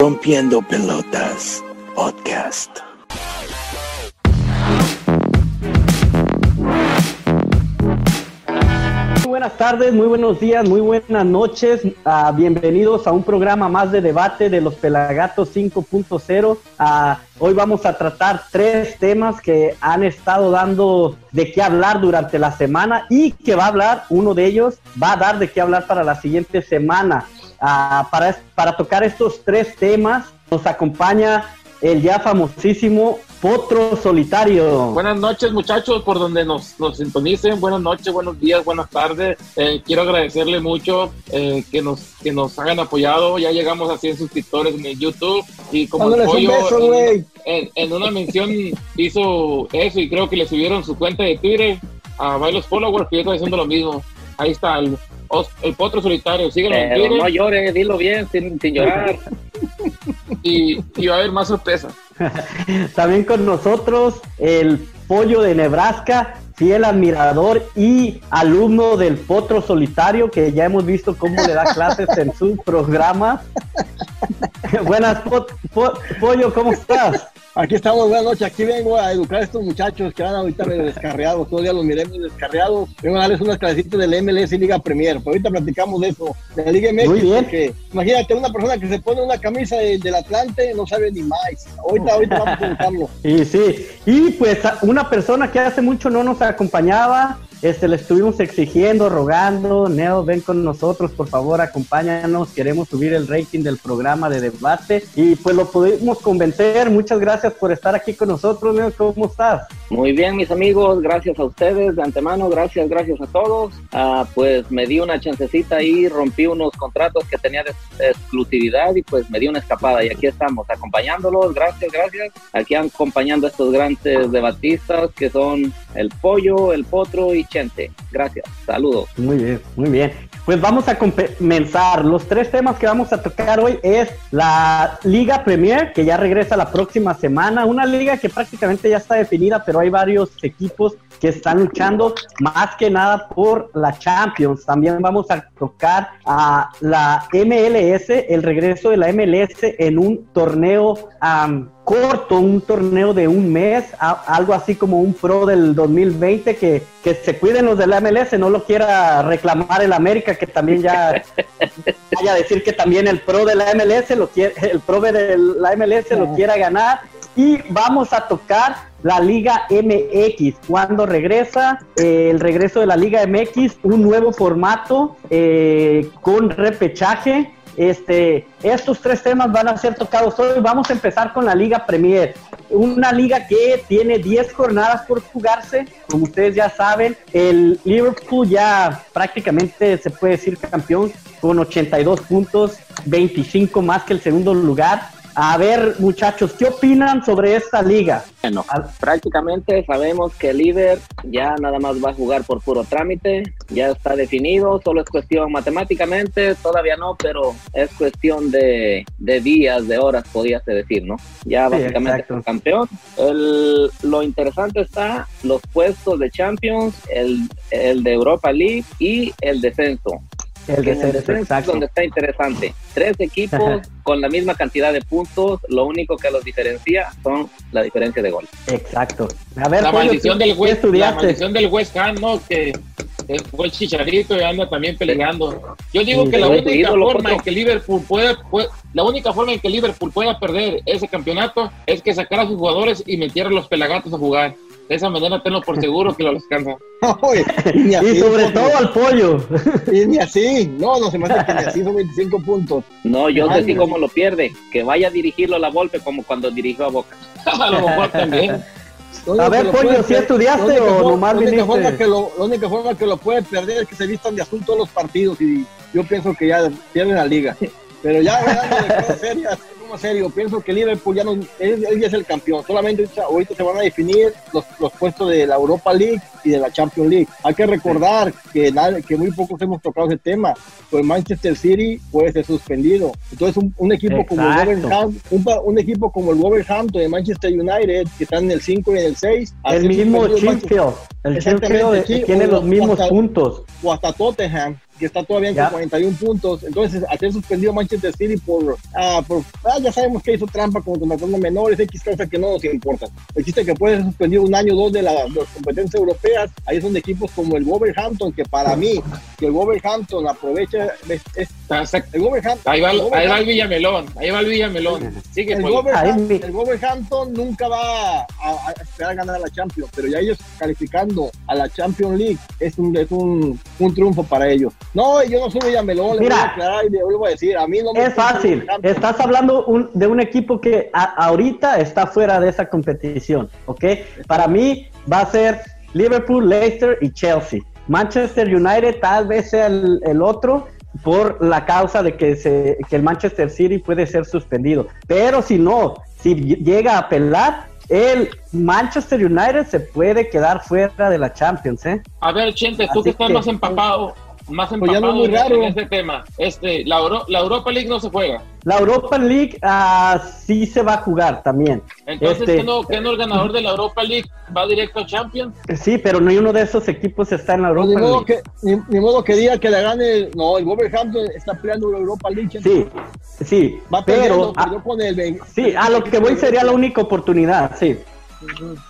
Rompiendo Pelotas Podcast. Buenas tardes, muy buenos días, muy buenas noches. Ah, bienvenidos a un programa más de debate de los Pelagatos 5.0. Ah, hoy vamos a tratar tres temas que han estado dando de qué hablar durante la semana y que va a hablar, uno de ellos va a dar de qué hablar para la siguiente semana. Ah, para, para tocar estos tres temas nos acompaña el ya famosísimo Potro Solitario. Buenas noches muchachos, por donde nos, nos sintonicen, buenas noches, buenos días, buenas tardes. Eh, quiero agradecerle mucho eh, que, nos, que nos hayan apoyado, ya llegamos a 100 suscriptores en el YouTube y como el pollo en, en, una mención hizo eso y creo que le subieron su cuenta de Twitter a varios followers que yo estoy haciendo lo mismo. Ahí está el, el potro solitario, síguelo en Twitter. No llores, dilo bien, sin, sin llorar. y, y va a haber más sorpresas. También con nosotros el pollo de Nebraska, fiel admirador y alumno del Potro Solitario, que ya hemos visto cómo le da clases en su programa. Buenas, pollo, ¿cómo estás? Aquí estamos, buenas noches. Aquí vengo a educar a estos muchachos que van ahorita medio descarriados. Todos los días los miremos descarriados. Vengo a darles unas clasecitas del MLS y Liga Premier. Pero ahorita platicamos de eso, de la Liga MX. Muy bien. Porque, imagínate, una persona que se pone una camisa de, del Atlante no sabe ni más. Ahorita, ahorita vamos a educarlo. Y sí, y pues una persona que hace mucho no nos acompañaba, este, le estuvimos exigiendo, rogando, Neo, ven con nosotros, por favor, acompáñanos, queremos subir el rating del programa de debate y pues lo pudimos convencer. Muchas gracias por estar aquí con nosotros, Neo, ¿cómo estás? Muy bien, mis amigos, gracias a ustedes de antemano, gracias, gracias a todos. Ah, pues me di una chancecita y rompí unos contratos que tenía de exclusividad y pues me di una escapada y aquí estamos acompañándolos, gracias, gracias. Aquí acompañando a estos grandes debatistas que son el Pollo, el Potro y Gracias, saludos. Muy bien, muy bien. Pues vamos a comenzar. Los tres temas que vamos a tocar hoy es la Liga Premier, que ya regresa la próxima semana. Una liga que prácticamente ya está definida, pero hay varios equipos que están luchando más que nada por la Champions. También vamos a tocar a la MLS, el regreso de la MLS en un torneo um, corto, un torneo de un mes, a, algo así como un pro del 2020, que, que se cuiden los de la MLS, no lo quiera reclamar el América, que también ya vaya a decir que también el pro de la MLS, lo quiere, el pro de la MLS lo quiera ganar. Y vamos a tocar la Liga MX. Cuando regresa, eh, el regreso de la Liga MX, un nuevo formato eh, con repechaje. Este, estos tres temas van a ser tocados hoy. Vamos a empezar con la Liga Premier. Una liga que tiene 10 jornadas por jugarse. Como ustedes ya saben, el Liverpool ya prácticamente se puede decir campeón con 82 puntos, 25 más que el segundo lugar. A ver, muchachos, ¿qué opinan sobre esta liga? Bueno, prácticamente sabemos que el líder ya nada más va a jugar por puro trámite, ya está definido, solo es cuestión matemáticamente, todavía no, pero es cuestión de, de días, de horas, podías decir, ¿no? Ya básicamente es el campeón. El- lo interesante está los puestos de Champions, el, el de Europa League y el descenso. El el descenso, es exacto. donde está interesante. Tres equipos con la misma cantidad de puntos, lo único que los diferencia son la diferencia de gol. Exacto. A ver, La maldición ¿qué- del West, la maldición del West Ham, ¿no? Que fue el chicharito y anda también peleando. Yo digo Sí, que la única forma en que Liverpool puede, puede- la única forma en que Liverpool pueda perder ese campeonato es que sacara a sus jugadores y metiera a los pelagatos a jugar. De esa manera tenlo por seguro que lo ni así, Y sobre todo al pollo. Y ni así. No, no se me hace que ni así son 25 puntos. No, yo sé sí cómo lo pierde, que vaya a dirigirlo a la golpe como cuando dirigió a Boca. a lo mejor también. A ver, Pollo, puede ¿sí estudiaste o forma- nomás la única viniste? forma que lo, La única forma que lo puede perder es que se vistan de azul todos los partidos y yo pienso que ya pierden la liga. Pero ya hablando de cosas serias, como serio, pienso que Liverpool ya no, él, él ya es el campeón. Solamente ahorita, se van a definir los, los puestos de la Europa League y de la Champions League. Hay que recordar que, que muy pocos hemos tocado ese tema. Pues Manchester City puede ser suspendido. Entonces un, un equipo como el. Wolverhampton, un, un equipo como el Wolverhampton de Manchester United, que están en el 5 y en el 6, al El mismo Sheffield. El Sheffield tiene los mismos hasta- puntos. o hasta Tottenham, que está todavía en Ya. 41 puntos. Entonces, hacer suspendido a Manchester City por, ah, por ah, ya sabemos que hizo trampa como contratando menores, X cosas que no nos importa. Existe que puede ser suspendido un año o dos de, la- de las competencias europeas. Ahí son de equipos como el Wolverhampton, que para mí, que el Wolverhampton aprovecha, es, el Wolverhampton, Ahí va, el el- ahí va el Wolverhampton- Villamelón, ahí va el Villamelón. Sigue, el. Wolverhampton, el Wolverhampton nunca va a, a esperar ganar la Champions, pero ya ellos calificando a la Champions League es un, es un, un triunfo para ellos. No, yo no soy Villamelón, le Mira. voy a aclarar y le vuelvo a decir, a mí no me Es fácil. Estás hablando un- de un equipo que a- ahorita está fuera de esa competición, ¿ok? Para mí va a ser Liverpool, Leicester y Chelsea. Manchester United tal vez sea el, el otro por la causa de que, se, que el Manchester City puede ser suspendido. Pero si no, si ll- llega a apelar, el Manchester United se puede quedar fuera de la Champions, ¿eh? A ver, Chente, tú Así que estás que- más empapado, más Pues no empapado es muy en, raro. en este tema. Este, la, Euro- la Europa League no se juega. La Europa League ah, sí se va a jugar también. Entonces, Este- ¿qué, no, qué no el ganador de la Europa League va directo a Champions? Sí, pero ni uno de esos equipos está en la Pues Europa ni, modo League. que, ni, ni modo que diga que le gane, el- no, el Wolverhampton está peleando la Europa League. Sí, sí, va pero perdiendo, a, perdió con el sí, a lo que voy sería la única oportunidad, sí.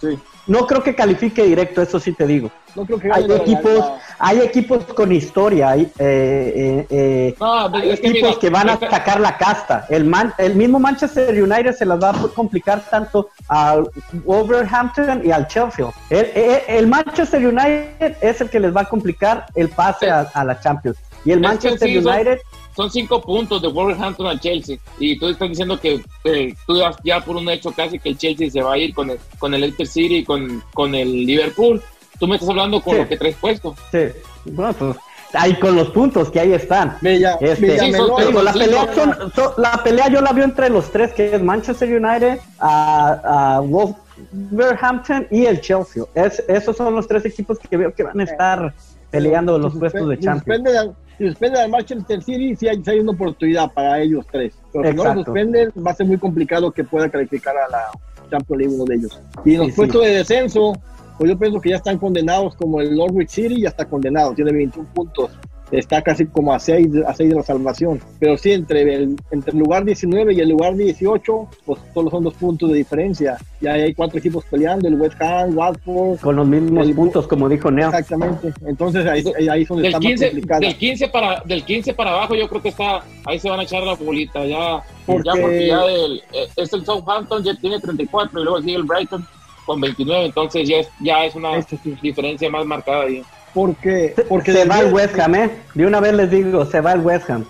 Sí. No creo que califique directo, eso sí te digo. No creo que Hay equipos, hay equipos con historia, hay, eh, eh, eh, No, hay es que equipos mira, que van a sacar la casta. El, man, el mismo Manchester United se las va a complicar tanto al Wolverhampton y al Chelsea. El, el- el Manchester United es el que les va a complicar el pase a, a la Champions. Y el Manchester son- United son cinco puntos de Wolverhampton al Chelsea y tú estás diciendo que eh, tú das ya por un hecho casi que el Chelsea se va a ir con el con el Leicester City y con, con el Liverpool tú me estás hablando con Sí. lo que traes puesto Sí, bueno, pues ahí con los puntos que ahí están. Bella, Este, sí, digo, la pelea, no, son- son- la pelea yo la veo entre los tres, que es Manchester United, a, a Wolverhampton y el Chelsea. Es, esos son los tres equipos que veo que van a estar peleando los si puestos de suspe- si Champions. al- Si suspenden al Manchester City, sí hay, sí hay una oportunidad para ellos tres. Pero si no lo Exacto. suspenden, va a ser muy complicado que pueda calificar a la Champions League uno de ellos. Y en los Sí, sí. puestos de descenso, pues yo pienso que ya están condenados como el Norwich City, ya está condenado, tiene 21 puntos. Está casi como a 6 a seis de la salvación. Pero sí, entre el, entre el lugar 19 y el lugar 18, pues solo son dos puntos de diferencia. Ya hay cuatro equipos peleando, el West Ham, Watford, Con los mismos el- puntos, como dijo Neo. Exactamente. Entonces ahí, ahí es donde del está más 15, complicada. del 15 para del 15 para abajo yo creo que está ahí se van a echar la bolita ya Porque- ya porque ya el, eh, es el Southampton ya tiene 34 y luego sigue el Brighton con 29 entonces ya es, ya es una Este sí. diferencia más marcada ahí Porque, porque se va el West Ham, ¿eh? De una vez les digo, se va el West Ham.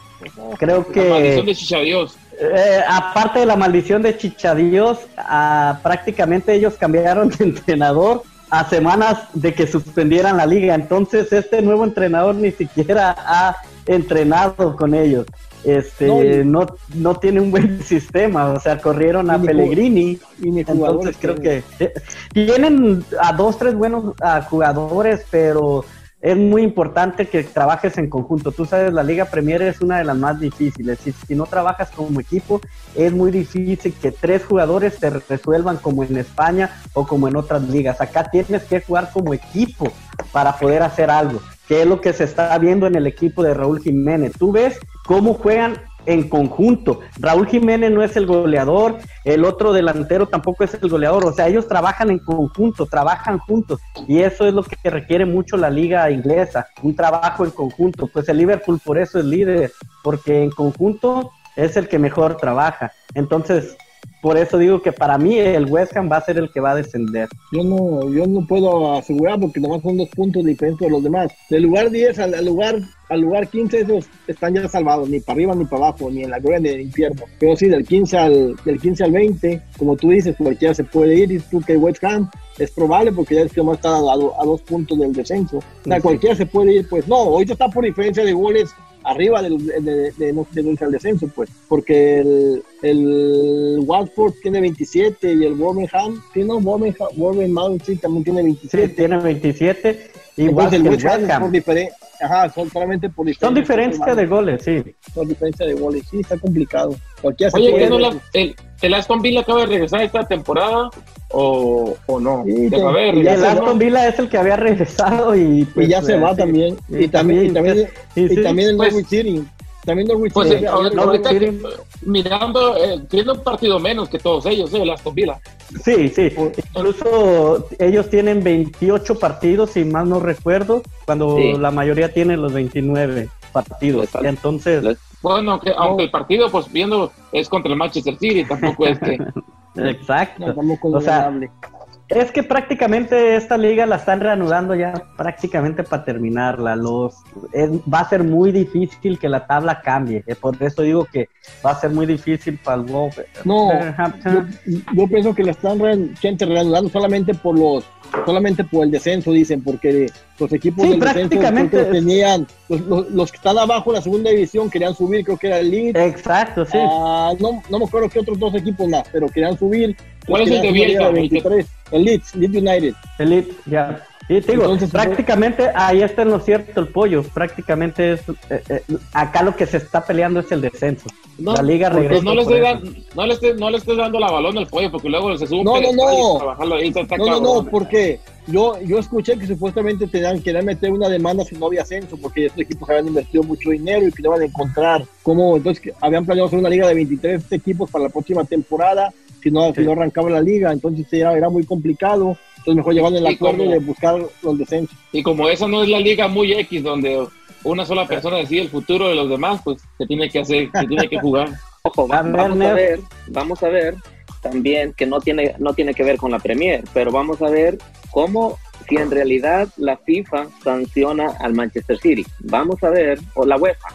Creo la maldición que, de Chichadios eh, aparte de la maldición de Chichadillos, ah, prácticamente ellos cambiaron de entrenador a semanas de que suspendieran la liga. Entonces, este nuevo entrenador ni siquiera ha entrenado con ellos. Este, No, y- no, no tiene un buen sistema, o sea, corrieron a Y Pellegrini. y Entonces creo que eh, tienen a dos, tres buenos ah, jugadores, pero es muy importante que trabajes en conjunto. Tú sabes, la Liga Premier es una de las más difíciles. Si, si no trabajas como equipo, es muy difícil que tres jugadores te resuelvan como en España o como en otras ligas. Acá tienes que jugar como equipo para poder hacer algo, que es lo que se está viendo en el equipo de Raúl Jiménez. Tú ves cómo juegan en conjunto. Raúl Jiménez no es el goleador, el otro delantero tampoco es el goleador, o sea, ellos trabajan en conjunto, trabajan juntos y eso es lo que requiere mucho la liga inglesa, un trabajo en conjunto. Pues el Liverpool por eso es líder, porque en conjunto es el que mejor trabaja. Entonces, por eso digo que para mí el West Ham va a ser el que va a descender. Yo no, yo no puedo asegurar porque nomás son dos puntos diferentes de los demás. Del lugar 10 al, al lugar al lugar 15 esos están ya salvados, ni para arriba ni para abajo, ni en la gloria ni en el infierno. Pero sí, del 15 al, del 15 al 20, como tú dices, cualquiera se puede ir. Y tú que West Ham es probable porque ya es que más está a, a dos puntos del descenso. O sea, Sí. cualquiera se puede ir, pues no, ahorita está por diferencia de goles arriba del, de, de, de, no- de irse al descenso, pues, porque el, el Watford tiene 27 y el Birmingham, sí, no, Birmingham, Birmingham sí, también tiene Sí, 27. tiene 27, igual Entonces, el West Ham diferencia, ajá, son solamente por diferencia. Son diferencias de goles, sí. Son diferencia de goles, sí, está complicado. Cualquiera se Oye, puede ¿qué no la, el, el Aston Villa acaba de regresar esta temporada o, o no. Sí, ver, y ya el Aston va. Villa es el que había regresado y, Y pues, ya se va sí. también. Y Y también, y también, y y sí, también el pues- Norwich City. También Norwich Pues City. eh, había- ahorita, Norwich ahorita, City. mirando, eh, tiene un partido menos que todos ellos, eh, el Aston Villa. Sí, sí. Incluso ellos tienen 28 partidos, si más no recuerdo, cuando Sí. la mayoría tiene los 29 partidos. Entonces, les- Bueno, aunque, aunque el partido, pues viendo, es contra el Manchester City, tampoco es que... exacto. O sea. Es que prácticamente esta liga la están reanudando ya prácticamente para terminarla. Los es- va a ser muy difícil que la tabla cambie. eh, Por eso digo que va a ser muy difícil para el Wolverhampton. No, yo, yo pienso que la están reanudando solamente por los solamente por el descenso dicen porque los equipos Sí, del descenso prácticamente tenían los, los- los que están abajo en la segunda división querían subir creo que era el Leeds Exacto, sí. ah, no, no me acuerdo qué otros dos equipos más pero querían subir ¿Cuál es el de Bielsa? a 23 el Leeds Leeds United Elite, ya. Y te digo, Entonces, prácticamente ahí está en lo cierto el pollo. Prácticamente es eh, eh, acá lo que se está peleando es el descenso. No, la liga regresa. no le, dan- no, le estés, no le estés dando la balón al pollo, porque luego se sube No, un no, no. bajarlo ahí está no no no porque yo yo escuché que supuestamente tenían querían meter una demanda si no había ascenso porque estos equipos habían invertido mucho dinero y que no iban a encontrar cómo entonces que habían planeado hacer una liga de 23 equipos para la próxima temporada si no, si no arrancaba la liga entonces era, era muy complicado entonces mejor llevaron el Y acuerdo como- de buscar los descensos Y como esa no es la liga muy X, donde una sola persona decide el futuro de los demás, pues se tiene que hacer, se tiene que jugar. Ojo, va- A ver, vamos a ver, vamos a ver también que no tiene, no tiene que ver con la Premier, pero vamos a ver cómo si en realidad la FIFA sanciona al Manchester City. Vamos a ver, o la UEFA,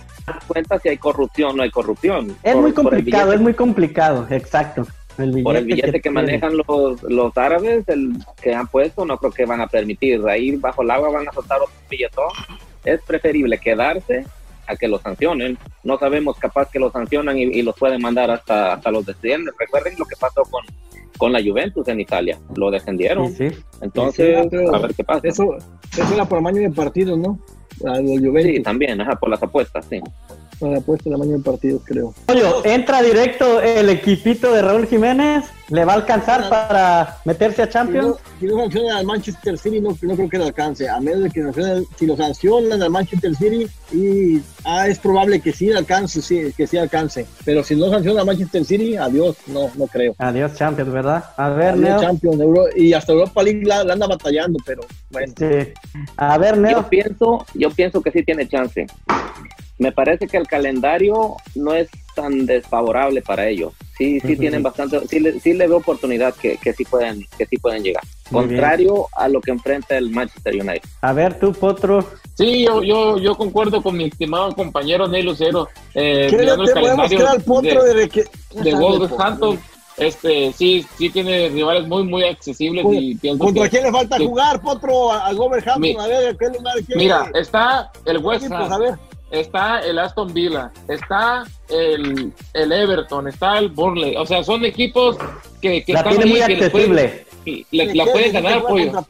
cuenta si hay corrupción o no hay corrupción. Es Por- muy complicado, es muy complicado, exacto. El por el billete que, manejan los, los árabes, el que han puesto, no creo que van a permitir. Ahí bajo el agua van a soltar otro billetón. Es preferible quedarse a que lo sancionen. No sabemos, capaz que lo sancionan y, y los pueden mandar hasta, hasta los descienden. Recuerden lo que pasó con, con la Juventus en Italia. Lo. Sí, sí. Entonces, Sí, pero a ver qué pasa. eso eso era por tamaño de partidos no a los Juventus Sí, también, ajá, por las apuestas, sí. Para puesto el tamaño de partidos creo Pollo, entra directo el equipito de Raúl Jiménez. ¿Le va a alcanzar para meterse a si no, Champions? si no sancionan al Manchester City, no, no creo que le alcance. A menos de que sancionen- si lo sancionan al Manchester City, y ah, es probable que sí alcance, sí, que sí alcance. Pero si no sancionan al Manchester City, adiós, no, no creo. Adiós, Champions, ¿verdad? A ver, Adiós, Neo. Champions, Euro- y hasta Europa League la, la anda batallando, pero bueno. Sí. A ver, Yo Neo. pienso, yo pienso que sí tiene chance. Me parece que el calendario no es tan desfavorable para ellos. Sí, sí Ujú. tienen bastante, sí le, sí le veo oportunidad que, que sí pueden, que sí pueden llegar. Muy bien. Contrario a lo que enfrenta el Manchester United. A ver, tú, Potro. Sí, yo, yo, yo concuerdo con mi estimado compañero Ney Lucero. Eh, ¿Qué le mirando el podemos calendario quedar al potro de, de, que de Wolverhampton, este, sí, sí tiene rivales muy, muy accesibles y pienso ¿Contra que- quién le falta que- jugar, Potro? A, a Wolverhampton, Mi- a ver, ¿qué lugar quiere? Mira, está el West equipos? Ham, a ver. Está el Aston Villa, está el, el Everton, está el Burnley. O sea, son equipos que, que La están tiene muy ahí, que le pueden- accesible. ¿Qué la pueden ganar, que pollo.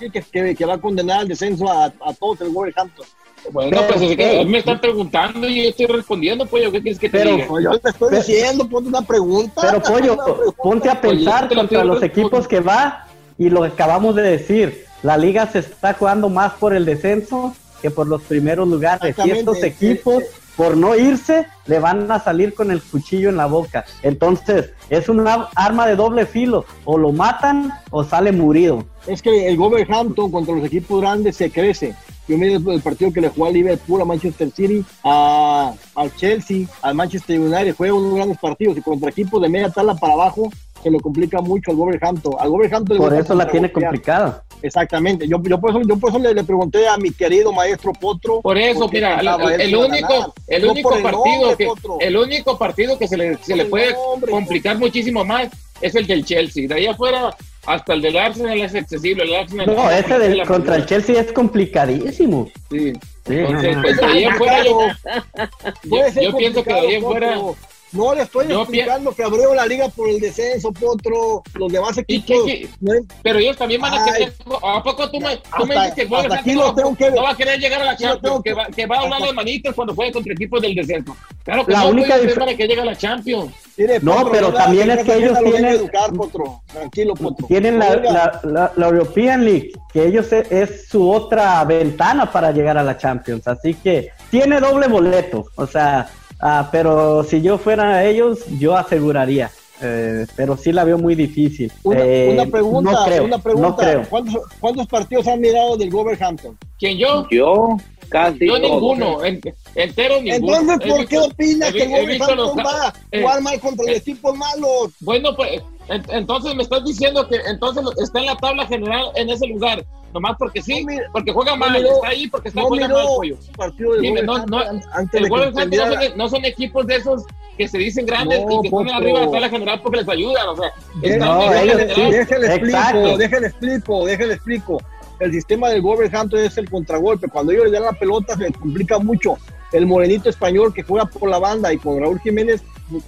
que, que, que va a condenar al descenso a, a todos el Wolverhampton. Bueno, Pero, pues es que eh, a mí me están preguntando y yo estoy respondiendo, pollo. ¿Qué quieres que te Pero, diga? Yo te estoy Pero- diciendo, ponte una pregunta. Pero, Pollo, Una pregunta. ponte a pensar contra los equipos que va y lo que acabamos de decir. La liga se está jugando más por el descenso que por los primeros lugares. Y estos equipos, por no irse, le van a salir con el cuchillo en la boca. Entonces, es una arma de doble filo. O lo matan o sale murido. Es que el Wolverhampton contra los equipos grandes se crece. Yo miro el, el partido que le jugó a Liverpool, a Manchester City, a, al Chelsea, al Manchester United, juega unos grandes partidos y contra equipos de media tabla para abajo se lo complica mucho al Wolverhampton. Al Wolverhampton Por eso la tiene complicada. Exactamente. Yo, yo por eso, yo por eso le, le pregunté a mi querido maestro Potro. Por eso, mira, el, único, el No único el partido nombre, que, Potro. el único partido que se le, se le puede nombre, complicar muchísimo más es el del Chelsea. De ahí afuera, hasta el del Arsenal es accesible. El Arsenal No, es ese del, contra el. Chelsea es complicadísimo. Sí. Sí, Entonces, no, no. pues de ahí afuera yo, yo, Puede ser yo pienso que de ahí afuera. Potro. No le estoy Yo explicando que abrió la liga por el descenso, Potro. Los demás ¿Y equipos. qué- qué? no Pero ellos también van a Ay. querer. ¿A poco tú me, tú me dices que Wolverhampton aquí no, tengo que- no va a querer llegar a la Champions? Que que- va, que va a hablar las manitas cuando juegue contra equipos del descenso. Claro que La no, única puede ser dif- para que llegue a la Champions. Mire, No, Potro, pero también es que ellos tienen- educar, Potro. Tranquilo, Potro. Tienen la, Oiga, la, la- la European League, que ellos e- es, su otra ventana para llegar a la Champions, así que tiene doble boleto, o sea, ah, pero si yo fuera ellos, yo aseguraría, eh, pero sí la veo muy difícil. Una, Eh, una pregunta, no creo, una pregunta. no creo. ¿Cuántos, cuántos partidos han mirado del Wolverhampton? ¿Quién yo? Yo casi Yo ninguno, en- entero ninguno. Entonces, He ¿por visto- qué opinas he que el los Wolverhampton va a eh, jugar mal contra los eh, equipos malos? Bueno, pues en- entonces me estás diciendo que entonces está en la tabla general en ese lugar, nomás porque sí, No mira- porque juega mal, miró- está ahí porque está No jugando mal pollo. partido del Dime, no, no, antes El de Wolverhampton no son, no son equipos de esos que se dicen grandes No, y que ponen arriba de la tabla general porque les ayudan, o sea, no, la ellos-. Déjale explico, déjale explico, déjale explico. El sistema del Wolverhampton es el contragolpe. Cuando ellos le dan la pelota se les complica mucho. El morenito español que juega por la banda y con Raúl Jiménez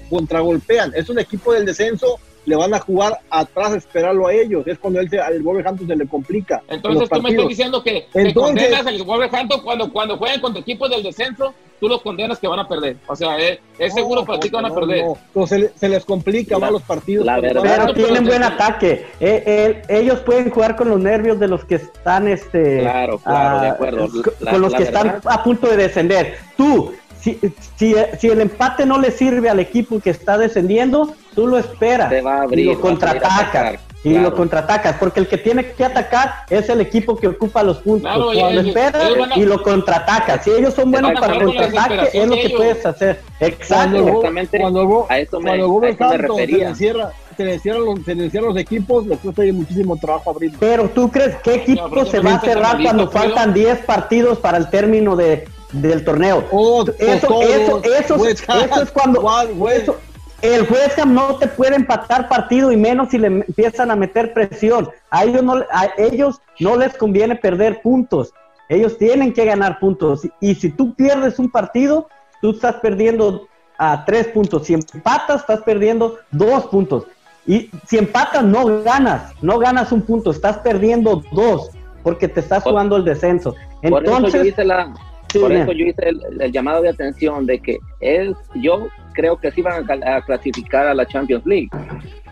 contragolpean. Es un equipo del descenso, le van a jugar atrás, esperarlo a ellos. Es cuando él se, al Wolverhampton se le complica. Entonces tú me estás diciendo que, que Entonces- condenas al Wolverhampton cuando, cuando juegan contra equipos del descenso, tú los condenas que van a perder. O sea, es, es seguro No, para ti que van a perder. no. Entonces, se, le- se les complica La- más los partidos. la verdad- Pero tienen buen ataque. Eh, eh, ellos pueden jugar con los nervios de los que están, este, Claro, claro, de acuerdo. con La- con los que verdad- están a punto de descender. Tú, si, si, si el empate no le sirve al equipo que está descendiendo, tú lo esperas Te va a abrir, y lo contraatacas. Y claro. lo contraatacas, porque el que tiene que atacar es el equipo que ocupa los puntos. Claro, Cuando ellos- esperas ellos van a- y lo contraatacas. Si ellos son buenos para contraataque, es lo que ellos. puedes hacer. Exacto. Cuando, Exactamente, cuando, a eso me- cuando a eso me se refería. encierra, se le encierran los, se los equipos, les cuesta muchísimo trabajo abrir. Pero tú crees qué equipo se va a estás cerrar cuando faltan 10 partidos para el término de, del torneo? Oh, eso, eso, es cuando eso- el West Ham no te puede empatar partido y menos si le empiezan a meter presión. A ellos no, a ellos no les conviene perder puntos. Ellos tienen que ganar puntos. Y si tú pierdes un partido, tú estás perdiendo a tres puntos. Si empatas, estás perdiendo dos puntos. Y si empatas, no ganas. No ganas un punto, estás perdiendo dos porque te estás jugando el descenso. por eso yo Entonces, hice la sí, por bien. eso yo hice el, el llamado de atención de que es yo creo que sí van a, clasificar a la Champions League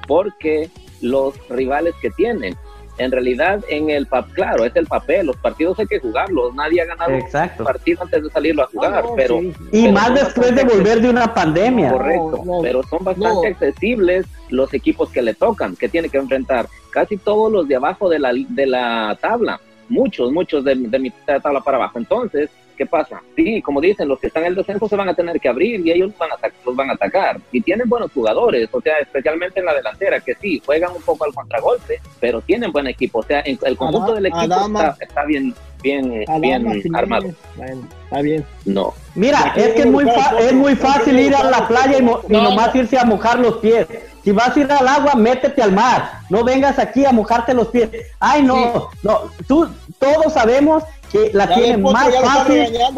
porque los rivales que tienen en realidad en el papel claro es el papel los partidos hay que jugarlos nadie ha ganado Exacto. un partido antes de salirlo a jugar No, no, pero sí. Y pero más después de volver de una pandemia. Correcto, No, no, pero son bastante no. accesibles los equipos que le tocan, que tiene que enfrentar. Casi todos los de abajo de la, de la tabla, muchos, muchos de, de mitad de tabla para abajo. Entonces, ¿qué pasa? Sí, como dicen, los que están en el descenso se van a tener que abrir y ellos van a los van a atacar. Y tienen buenos jugadores, o sea, especialmente en la delantera, que sí, juegan un poco al contragolpe, pero tienen buen equipo. O sea, en- el conjunto Adama- del equipo Adama- está, está bien, bien, eh, Adama, bien armado. Bueno, está bien. No, Mira, es que es muy, es muy fácil ir a la playa y, mo- y No, nomás no. irse a mojar los pies. Si vas a ir al agua, métete al mar. No vengas aquí a mojarte los pies. Ay, no, no. Tú, todos sabemos que la Potro, más está fácil. La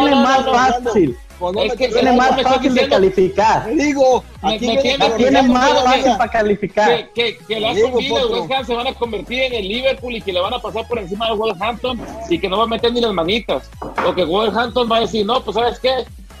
no, más fácil. Es que no, más fácil de calificar. Digo, tiene- La la Organizamos más fácil para calificar. que, que, que las Digo, comidas de Potro. West Ham se van a convertir en el Liverpool y que le van a pasar por encima de Wolverhampton y que no va a meter ni las manitas. O que Wolverhampton va a decir, no, pues sabes qué,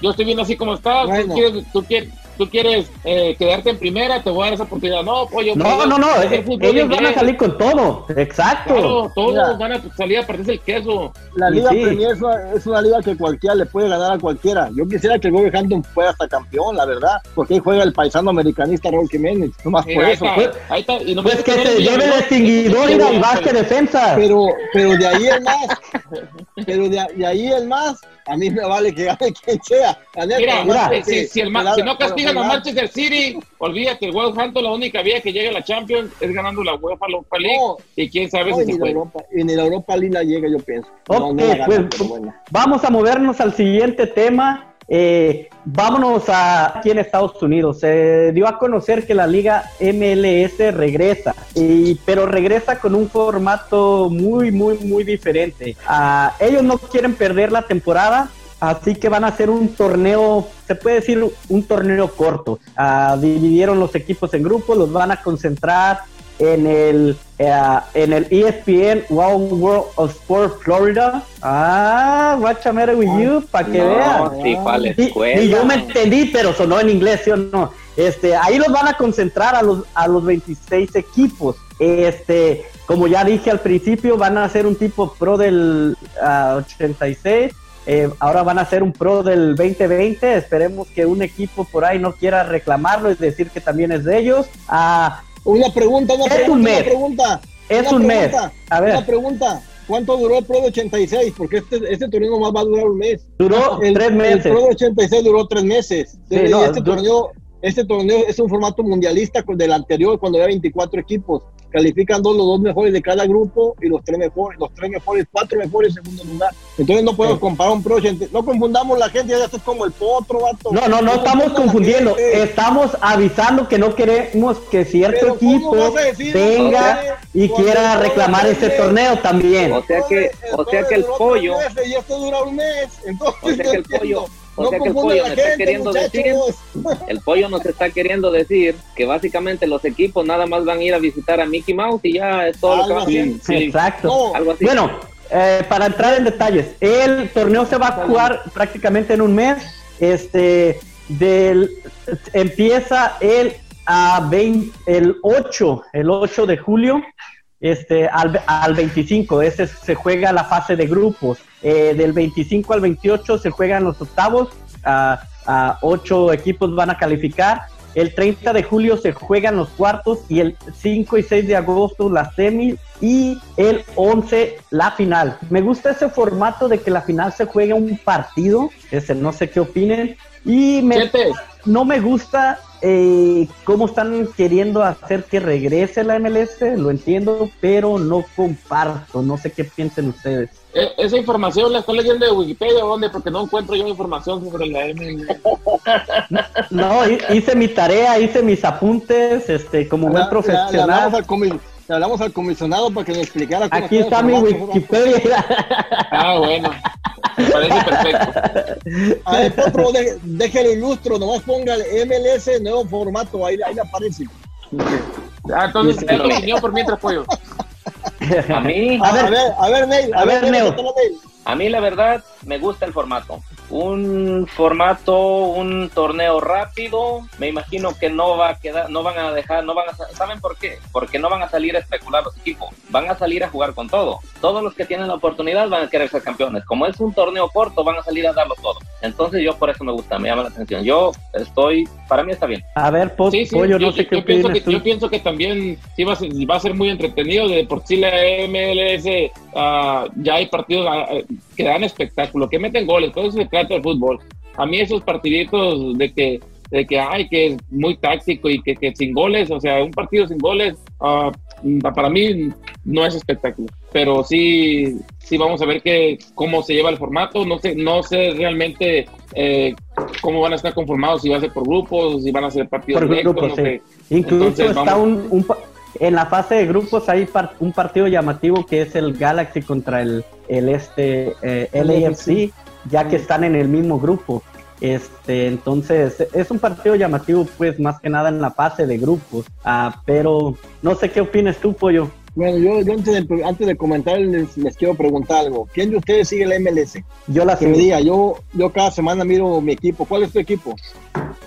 yo estoy bien así como estás, Bueno. tú quieres, tú quieres, tú quieres eh, quedarte en primera, te voy a dar esa oportunidad. No, pues yo No, no, no. eh, Ellos van a salir con todo. Exacto. Claro, todos Mira. van a salir a partirse el queso. La Liga sí. Premier es una, es una liga que cualquiera le puede ganar a cualquiera. Yo quisiera que el Wolverhampton fuera hasta campeón, la verdad, porque ahí juega el paisano americanista Raúl Jiménez, nomás por ahí eso. está, pues. ahí está. Y no me Pues que se lleve el extinguidor y la defensa. Pero, pero de ahí el más, pero de, de ahí el más, a mí me vale que gane quien sea. Mira, Mira, eh, si, si el que- si no que- castigan a Manchester City, olvídate, el Wolverhampton la única vía que llega a la Champions es ganando la UEFA Europa League No, y quién sabe no, si se la puede. Europa, ni la Europa League la llega, yo pienso. No, Ok, no pues vamos a movernos al siguiente tema. Eh, vámonos a aquí en Estados Unidos. Se dio a conocer que la liga MLS regresa, y, pero regresa con un formato muy, muy, muy diferente. Ah, ellos no quieren perder la temporada, así que van a hacer un torneo, se puede decir un torneo corto. Ah, dividieron los equipos en grupos, los van a concentrar en el eh, en el ESPN World of Sport Florida. Ah, watch a matter with you, para que No, vean. sí, la Y, y yo me entendí, pero sonó en inglés, ¿sí o no? Este, ahí los van a concentrar a los, a los 26 equipos. Este, como ya dije al principio, van a ser un tipo pro del ah, 86. Eh, ahora van a ser un pro del 2020. Esperemos que un equipo por ahí no quiera reclamarlo y decir que también es de ellos. Ah, Una pregunta, una Es pregunta, un una mes. pregunta. es Una un mes. pregunta, A ver, Una pregunta. ¿Cuánto duró el Pro de 86? Porque este, este torneo nomás va a durar un mes. duró El, tres el meses. Pro de 86 duró tres meses. Sí, no, este, torneo, este torneo es un formato mundialista del anterior, cuando había 24 equipos. Califican dos, los dos mejores de cada grupo y los tres mejores, los tres mejores, cuatro mejores en segundo lugar. Entonces no podemos Sí. comparar un Pro 80. No confundamos la gente, ya esto es como el potro, vato. No, no, no estamos confundiendo. Estamos avisando que no queremos que cierto Pero ¿cómo equipo vas a decir venga eso, y cuando quiera reclamar mes- torneo también. O sea que, o sea que el pollo, meses Y esto dura un mes. Entonces, O sea que el entiendo. pollo- o no sea que el pollo me está queriendo decir- el pollo nos está queriendo decir que básicamente los equipos nada más van a ir a visitar a Mickey Mouse y ya es todo lo que van a hacer. Sí, sí. Exacto. No, Algo así. Bueno, eh, para entrar en detalles, el torneo se va a jugar prácticamente en un mes. Este, del, empieza el, a 20 el 8, el 8 de julio, este, al, al 25. Ese se juega la fase de grupos. Eh, del 25 al 28 se juegan los octavos. A, a ocho equipos van a calificar. El 30 de julio se juegan los cuartos y el 5 y 6 de agosto la semi y el 11 la final. Me gusta ese formato de que la final se juegue un partido, ese no sé qué opinen. Y me, no me gusta eh, cómo están queriendo hacer que regrese la MLS, lo entiendo, pero no comparto, no sé qué piensen ustedes. eh, esa información la estoy leyendo de Wikipedia, ¿o ¿dónde? Porque no encuentro yo información sobre la ML. No, hi- hice mi tarea, hice mis apuntes, este, como buen hablamos, profesional. le hablamos al comisionado para que nos explicara cómo Aquí está mi Wikipedia. Ah, bueno. Me parece perfecto. A ver, Potro, de- déjelo ilustro, nomás ponga el MLS nuevo formato, ahí, ahí le aparece. Ah, entonces, ¿qué es tu opinión por mientras, pollo? A mí, A A ver, ver, a ver, Neil, a ver, cuéntame, Neil. a mí la verdad me gusta el formato. Un formato, un torneo rápido. Me imagino que no va a quedar, no van a dejar, no van a, ¿saben por qué? Porque no van a salir a especular los equipos. Van a salir a jugar con todo. Todos los que tienen la oportunidad van a querer ser campeones. Como es un torneo corto, van a salir a darlo todo. Entonces yo por eso me gusta, me llama la atención. Yo estoy, para mí está bien. A ver, po- Sí, sí, pollo, yo, no sé yo qué pienso que, opinas tú. yo pienso que también sí va a ser, va a ser muy entretenido. De por sí la MLS ah, ya hay partidos ah, que dan espectáculo, que meten goles, todo trata del fútbol. A mí esos partiditos de que, de que ay, que es muy táctico y que, que sin goles, o sea, un partido sin goles, mm, para mí no es espectáculo. Pero sí, sí vamos a ver que, cómo se lleva el formato. No sé, no sé realmente eh, cómo van a estar conformados, si va a ser por grupos, si van a ser partidos Por directos, grupos, no sí. sé. Incluso Entonces, está vamos. un, un pa- en la fase de grupos hay par- un partido llamativo que es el Galaxy contra el, el este eh, LAFC, ya que están en el mismo grupo. Este, entonces es un partido llamativo, pues más que nada en la fase de grupos. Ah, pero no sé qué opinas tú, pollo. Bueno, yo, yo antes, de, antes de comentar les, les quiero preguntar algo. ¿Quién de ustedes sigue la MLS? Yo la Que me diga, yo, yo cada semana miro mi equipo. ¿Cuál es tu equipo?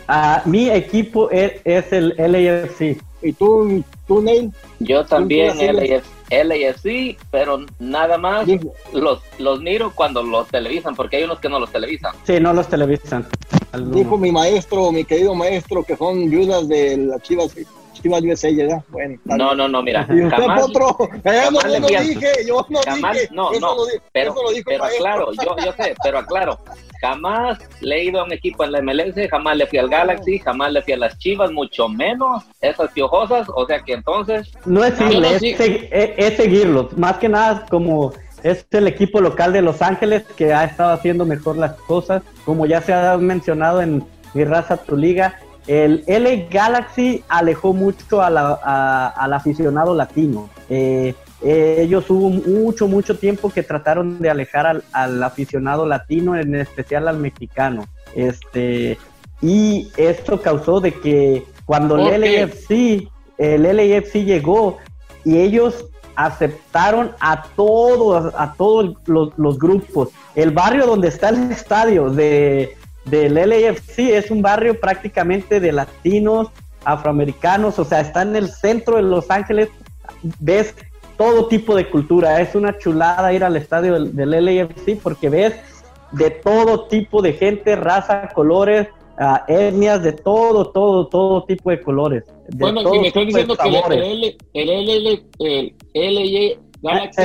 Ah, mi equipo es, es el LAFC. ¿Y tú, tú Neil? Yo también? LAF, LAFC, pero nada más los, los miro cuando los televisan, porque hay unos que no los televisan. Sí, no los televisan. Algunos. dijo mi maestro, mi querido maestro, que son viudas de las Chivas, Chivas USA, ¿verdad? Bueno, No, no, no, mira. ¿Y usted, jamás, Potro? Eh, no, jamás yo le no dije, yo no jamás, dije. no, eso no, lo, pero, eso lo dijo pero aclaro, yo, yo sé, pero aclaro, jamás le he ido a un equipo en la MLS, jamás le fui al Galaxy, jamás le fui a las Chivas, mucho menos esas piojosas, o sea que entonces, No es irle, no, es, es- es seguirlos. Más que nada, como es el equipo local de Los Ángeles que ha estado haciendo mejor las cosas. Como ya se ha mencionado en mi raza, tu liga, el LA Galaxy alejó mucho a la- a- al aficionado latino. Eh, eh, ellos hubo mucho, mucho tiempo que trataron de alejar al, al aficionado latino, en especial al mexicano. Este, y esto causó de que cuando ¿Por el? LAFC el LAFC llegó y ellos aceptaron a todos, a todos los, los grupos. El barrio donde está el estadio de, del LAFC es un barrio prácticamente de latinos, afroamericanos, o sea, está en el centro de Los Ángeles, ves todo tipo de cultura, es una chulada ir al estadio del, del LAFC porque ves de todo tipo de gente, raza, colores, uh, etnias, de todo, todo, todo tipo de colores. De Bueno, y me de diciendo que el, el, el, el, el, Galaxy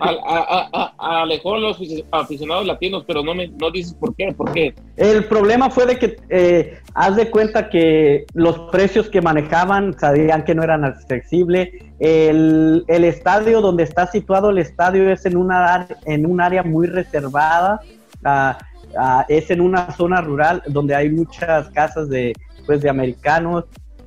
a- a- a- alejó a los aficionados latinos, pero no me no dices por qué, por qué. El problema fue de que eh, haz de cuenta que los precios que manejaban sabían que no eran accesibles. El, el estadio donde está situado el estadio es en una en un área muy reservada. ah, ah, es en una zona rural donde hay muchas casas de pues de americanos.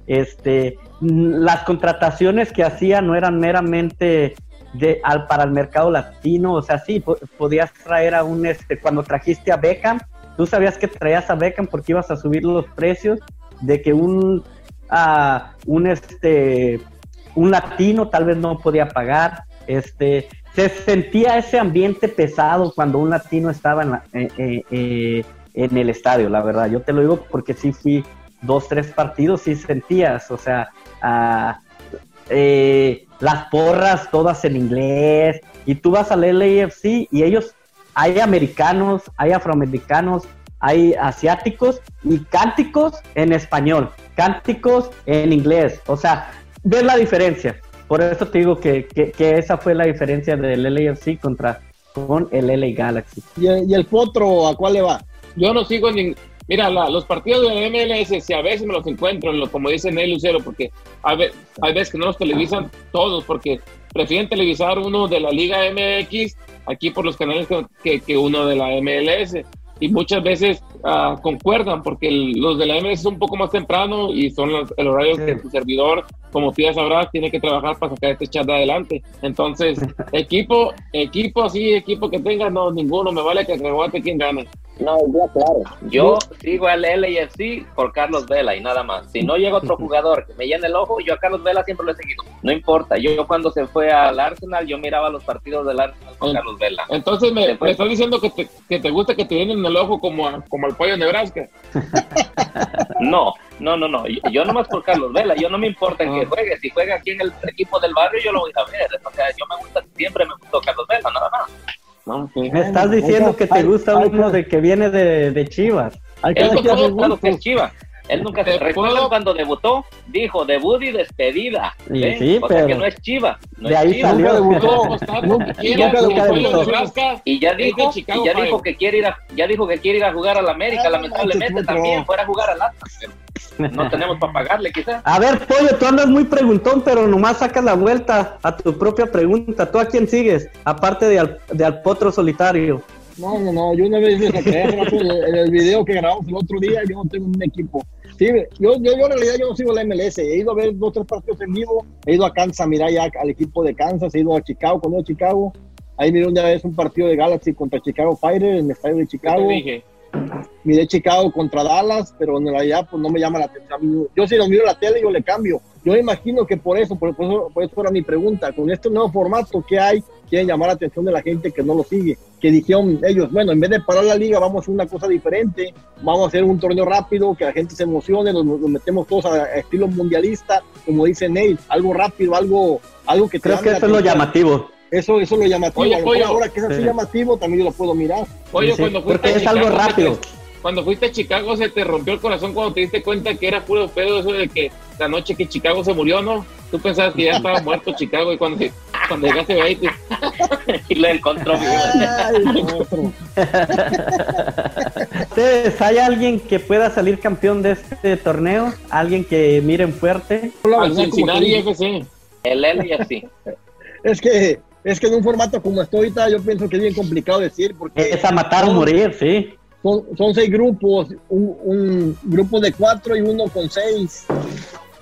Este, mm, las contrataciones que hacían no eran meramente de, al, para el mercado latino, o sea, sí, po- podías traer a un, este, cuando trajiste a Beckham, tú sabías que traías a Beckham porque ibas a subir los precios, de que un, ah, un, este, un latino tal vez no podía pagar, este, se sentía ese ambiente pesado cuando un latino estaba en, la- eh, eh, eh, en el estadio, la verdad, yo te lo digo porque sí fui dos, tres partidos y sentías, o sea, ah, eh, las porras todas en inglés y tú vas al LAFC y ellos hay americanos, hay afroamericanos, hay asiáticos y cánticos en español, cánticos en inglés, o sea, ves la diferencia. Por eso te digo que, que, que esa fue la diferencia del LAFC contra con el LA Galaxy. ¿Y el, y el potro a cuál le va? Yo no sigo ni. Mira, la- los partidos de la MLS, si a veces me los encuentro, como dice Ney Lucero, porque a ve- hay veces que no los televisan todos, porque prefieren televisar uno de la Liga MX aquí por los canales que, que- que uno de la MLS. Y muchas veces ah, concuerdan, porque el- los de la MLS son un poco más temprano y son los- el horario Sí. que tu servidor, como tú ya sabrás, tiene que trabajar para sacar este chat de adelante. Entonces, equipo, equipo así, equipo que tenga, no, ninguno, me vale que rebote quien gane. No, ya claro. Yo sigo al LAFC por Carlos Vela y nada más. Si no llega otro jugador que me llene el ojo, yo a Carlos Vela siempre lo he seguido. No importa. Yo, yo cuando se fue al Arsenal, yo miraba los partidos del Arsenal con Eh, Carlos Vela. Entonces me, estás diciendo que te, que te gusta que te vienen en el ojo como, a- como al pollo Nebraska. No, no, no, no. Yo, yo nomás por Carlos Vela. Yo no me importa en que Ah. juegue. Si juega aquí en el equipo del barrio, yo lo voy a ver. O sea, yo me gusta, siempre me gustó Carlos Vela, nada más. Me estás diciendo que te gusta uno de que viene de, de Chivas. Él que es gustos. Él nunca se recuerda cuando debutó, dijo debut y despedida. Y ¿eh? sí, o sea pero que no es Chiva. No de es ahí Chiva. salió. Debutó. Y ya es de dijo, y ya dijo que quiere ir a, ya dijo que quiere ir a jugar a la América, Ah, lamentablemente también fuera a jugar al Atlas. pero No tenemos para pagarle quizás. A ver, Pollo, tú andas muy preguntón, pero nomás sacas la vuelta a tu propia pregunta. ¿Tú a quién sigues? Aparte de al, de al potro solitario. No, no, no, yo una vez me saqué en el video que grabamos el otro día, yo no tengo un equipo. Sí, yo, yo, yo en realidad yo no sigo la MLS, he ido a ver dos tres partidos en vivo, he ido a Kansas, mira ya al equipo de Kansas, he ido a Chicago, cuando a Chicago, ahí miré una vez un partido de Galaxy contra Chicago Fire en el estadio de Chicago, te dije. miré Chicago contra Dallas, pero en realidad pues no me llama la atención. Yo si lo miro en la tele, yo le cambio. Yo imagino que por eso, por, por eso, por eso era mi pregunta, con este nuevo formato que hay, quieren llamar la atención de la gente que no lo sigue, que dijeron ellos, bueno, en vez de parar la liga, vamos a hacer una cosa diferente, vamos a hacer un torneo rápido, que la gente se emocione, nos, nos metemos todos a, a estilo mundialista, como dice Ney, algo rápido, algo, algo que te Creo que eso es lo llamativo. Eso, eso es lo llamativo. Oye, A lo mejor Pollo. ahora que es así Sí. llamativo, también yo lo puedo mirar. Oye, Sí, cuando fuiste porque es algo rápido. cuando fuiste a Chicago se te rompió el corazón cuando te diste cuenta que era puro pedo eso de que la noche que Chicago se murió, ¿no? Tú pensabas que ya estaba muerto Chicago y cuando, cuando llegaste ahí te- Y lo encontró. ¿Ustedes, ¿Hay alguien que pueda salir campeón de este torneo? ¿Alguien que miren fuerte? Al Cincinnati FC. El LAFC. Es que, es que en un formato como estoy ahorita, yo pienso que es bien complicado decir, porque Es a matar o morir, sí. Son, son seis grupos, un, un grupo de cuatro y uno con seis.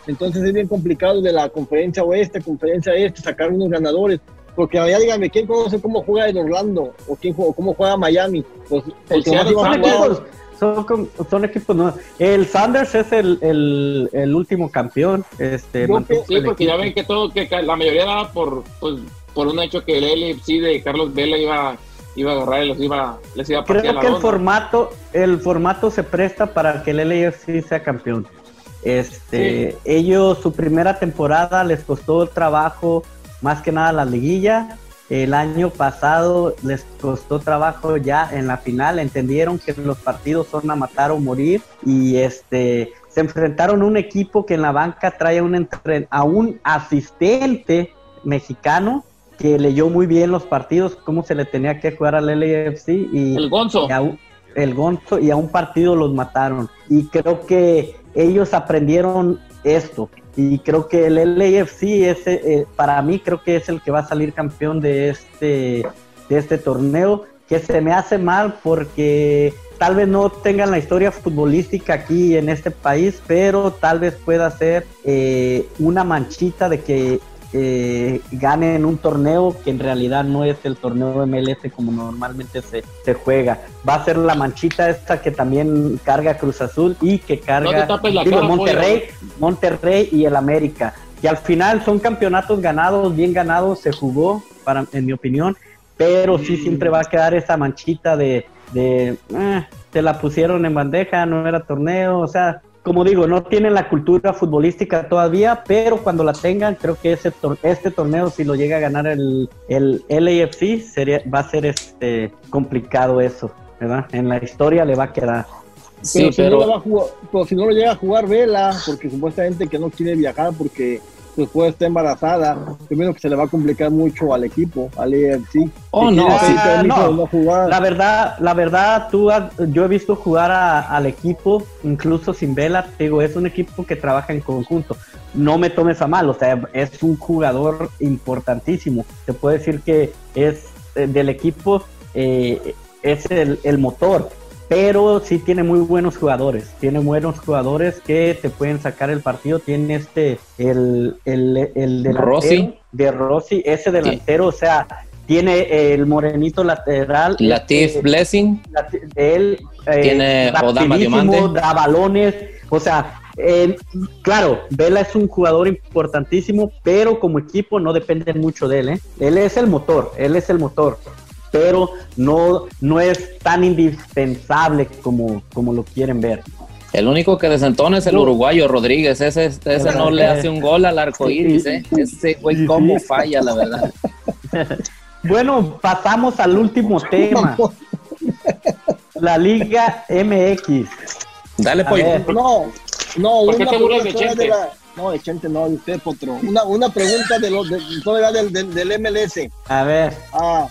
Entonces es bien complicado de la conferencia oeste, conferencia este, sacar unos ganadores. Porque allá dígame, ¿quién conoce cómo juega el Orlando? ¿O quién juega, cómo juega Miami? Pues el más Seattle Son equipos, son, con- son equipos nuevos. El Sanders es el, el, el último campeón. Este, Yo Sí, porque ya ven que todo, que la mayoría daba por, pues, por un hecho que el LFC de Carlos Vela iba, iba a agarrar y los iba, les iba a Creo la que el formato, el formato se presta para que el LAFC sea campeón. Este, ellos su primera temporada les costó trabajo, más que nada la liguilla. El año pasado les costó trabajo ya en la final, entendieron que los partidos son a matar o morir y este se enfrentaron a un equipo que en la banca trae a un entren- a un asistente mexicano que leyó muy bien los partidos, cómo se le tenía que jugar al LAFC y El Gonzo. y a un- el Gonzo y a un partido los mataron. Y creo que ellos aprendieron esto. Y creo que el LAFC es, eh, para mí creo que es el que va a salir campeón de este, de este torneo, que se me hace mal porque tal vez no tengan la historia futbolística aquí en este país, pero tal vez pueda ser eh, una manchita de que eh, ganen un torneo que en realidad no es el torneo MLS como normalmente se, se juega. Va a ser la manchita esta que también carga Cruz Azul y que carga digo, cara, Monterrey, Monterrey y el América. Y al final son campeonatos ganados, bien ganados, se jugó, para, en mi opinión, pero sí siempre va a quedar esa manchita de, de eh, te la pusieron en bandeja, no era torneo, o sea, como digo, no tienen la cultura futbolística todavía, pero cuando la tengan, creo que ese tor- este torneo, si lo llega a ganar el, el LAFC, sería, va a ser este complicado eso, ¿verdad? En la historia le va a quedar. Pero, Sí, si no pero lo va a jugar, pero si no lo llega a jugar Vela, porque supuestamente que no quiere viajar porque esposa está embarazada, primero que se le va a complicar mucho al equipo, al AFC. Oh, no, sí. no. no jugar. La verdad, la verdad, tú has- yo he visto jugar a- al equipo, incluso sin vela, te digo, es un equipo que trabaja en conjunto. No me tomes a mal, o sea, es un jugador importantísimo. Te puedo decir que es eh, del equipo, eh, es el, el motor, pero sí tiene muy buenos jugadores. Tiene buenos jugadores que te pueden sacar el partido. Tiene este, el, el, el delantero Rossi. de Rossi, ese delantero, o sea, tiene el morenito lateral. Latif este, Blessing, él eh, Tiene Odama rapidísimo, Diamante. da balones, o sea, eh, claro, Vela es un jugador importantísimo, pero como equipo no dependen mucho de él, ¿eh? Él es el motor, él es el motor, pero no, no es tan indispensable como, como lo quieren ver. el único que desentona es el uruguayo Rodríguez. Ese, ese no le hace un gol al arco iris, ¿eh? Ese güey, cómo falla, la verdad. Bueno, pasamos al último tema, la Liga MX. Dale, pollo. No, no, ¿Por qué una te burlas de la- no, de Chente no, de usted, Potro. Una, una pregunta de los, de, todavía del, del, del MLS. A ver, Ah,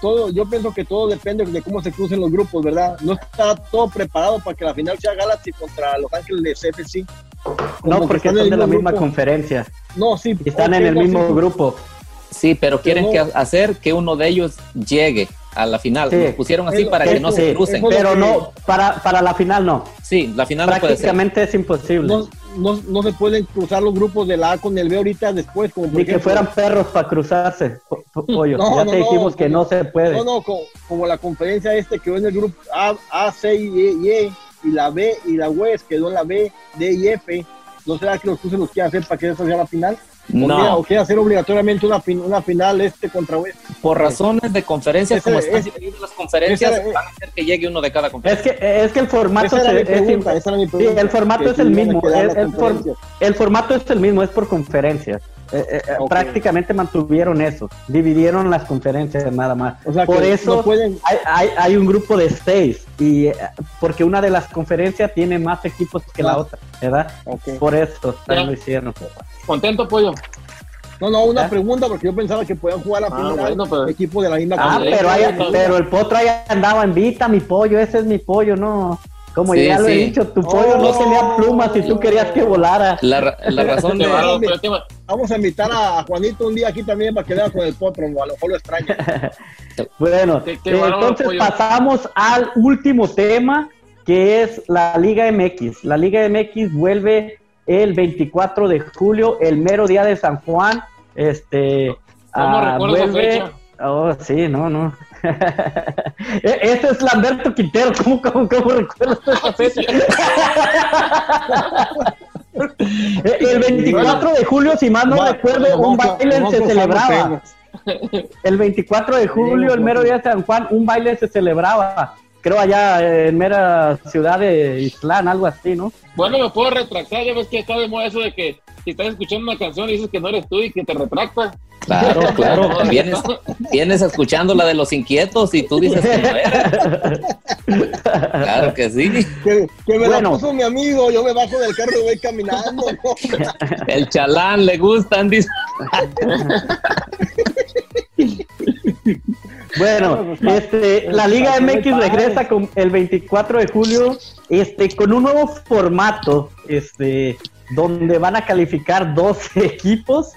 todo, yo pienso que todo depende de cómo se crucen los grupos, ¿verdad? No está todo preparado para que la final sea Galaxy contra Los Ángeles FC. Como no que porque están en son de la misma grupo. conferencia No, sí. están en el no, mismo sí. grupo. Sí, pero quieren no- que hacer que uno de ellos llegue a la final. Sí. Los pusieron así Eso- para que eso- no se sí, crucen. eso- Pero que- no, para, para la final no. Sí, la final no puede ser. Prácticamente es imposible. No, no, no se pueden cruzar los grupos de la A con el B ahorita después, como Ni que ejemplo- fueran perros para cruzarse, po- po- pollo. No, ya no, te no, dijimos que como- no se puede. No, no, como, como la conferencia este quedó en el grupo A, A C y E, y, E, y la B y la West quedó en la B, D y F. ¿No será que los cruces los quieren hacer para que esa sea la final? ¿O quieren- No, ¿O quieren hacer obligatoriamente una, fin- una final este contra West? por razones de conferencias, Ese- como están ese- divididas las conferencias, ese- van a hacer que llegue uno de cada Es conferencia. que, es que el formato Esa es pregunta, sí, el formato es el mismo. El, las el formato es el mismo, es por conferencias. Eh, eh, eh, Ok. Prácticamente mantuvieron eso, dividieron las conferencias nada más. O sea, por eso no pueden... hay, hay, hay un grupo de seis y eh, porque una de las conferencias tiene más equipos que la Ah. otra, ¿verdad? Ok. Por eso Ya. lo hicieron. Contento, pollo. No, no, una ¿Eh? pregunta, porque yo pensaba que podían jugar la Ah, final bueno, pero- equipo de la misma Ah, pero, también. pero el potro ahí andaba en vita, mi pollo, ese es mi pollo, no. Como Sí, ya lo he dicho, tu Oh. pollo no tenía plumas y tú querías que volara. La, la razón de, ba- Vamos a invitar a a Juanito un día aquí también para que vea con el potro, o a lo mejor lo extraña. Bueno, Qué- qué eh, bárbaro, entonces pollo. pasamos al último tema, que es la Liga MX. La Liga MX vuelve el 24 de julio, el mero día de San Juan. Este, ¿Cómo ah, recuerdo esa vuelve- fecha? Oh, sí, no, no. E- Ese es Lamberto Quintero. ¿Cómo, cómo, cómo recuerdas esa fecha? El 24 de julio, si mal no recuerdo, un baile se celebraba. El 24 de julio, el mero día de San Juan, un baile se celebraba. Creo allá en mera ciudad de Islán, algo así, ¿no? Bueno, me puedo retractar, ya ves que está de moda eso de que si estás escuchando una canción y dices que no eres tú y que te retractas. Claro, claro. Vienes, vienes escuchando la de los inquietos y tú dices que no eres. Claro que sí. Que, que me Bueno. la puso mi amigo, yo me bajo del carro y voy caminando. ¿no? El chalán le gustan, dice. Bueno, este, la Liga MX regresa con el 24 de julio, este, con un nuevo formato, este, donde van a calificar 12 equipos,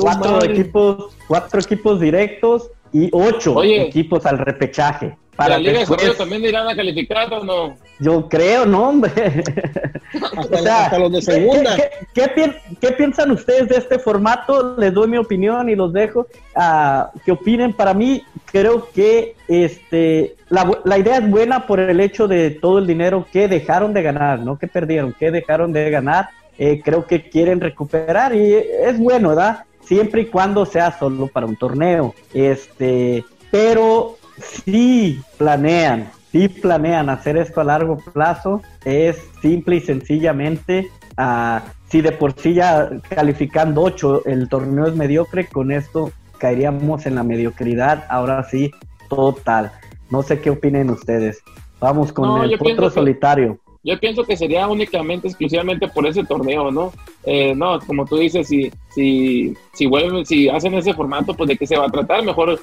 cuatro equipos, cuatro equipos directos y ocho Oye. equipos al repechaje. ¿Para Para la Liga de después- Desarrollo también irán a calificar o no? Yo creo, ¿no, hombre? Hasta, O sea, hasta los de ¿qué- segunda. ¿qué, qué, qué pi- qué piensan ustedes de este formato? Les doy mi opinión y los dejo a que opinen. Para mí, creo que este la, la idea es buena por el hecho de todo el dinero que dejaron de ganar, no que perdieron, que dejaron de ganar. Eh, creo que quieren recuperar y es bueno, ¿verdad? Siempre y cuando sea solo para un torneo. Este, pero si planean, si planean hacer esto a largo plazo, es simple y sencillamente, ah, si de por sí ya calificando 8 el torneo es mediocre, con esto caeríamos en la mediocridad, ahora sí, total. No sé qué opinen ustedes. Vamos con No, el potro que- solitario. Yo pienso que sería únicamente, exclusivamente por ese torneo, ¿no? Eh, no, como tú dices, si, si, si vuelven, si hacen ese formato, pues de qué se va a tratar, mejor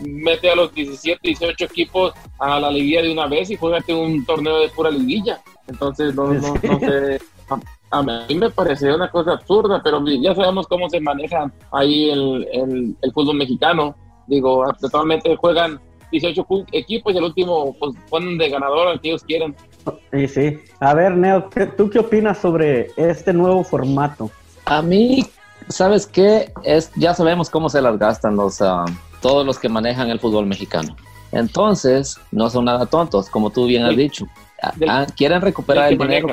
mete a los 17, 18 equipos a la liguilla de una vez y juégate un torneo de pura liguilla. Entonces, no, no, no sé. A, a mí me parece una cosa absurda, pero ya sabemos cómo se maneja ahí el, el, el fútbol mexicano. Digo, actualmente juegan 18 cu- equipos y el último, pues ponen de ganador al que ellos quieren. Sí, sí. A ver, Neo, ¿qué- ¿tú qué opinas sobre este nuevo formato? A mí, ¿sabes qué? Es, ya sabemos cómo se las gastan los, ah, todos los que manejan el fútbol mexicano. Entonces, no son nada tontos, como tú bien has dicho. Ah, del- ah, quieren recuperar el que dinero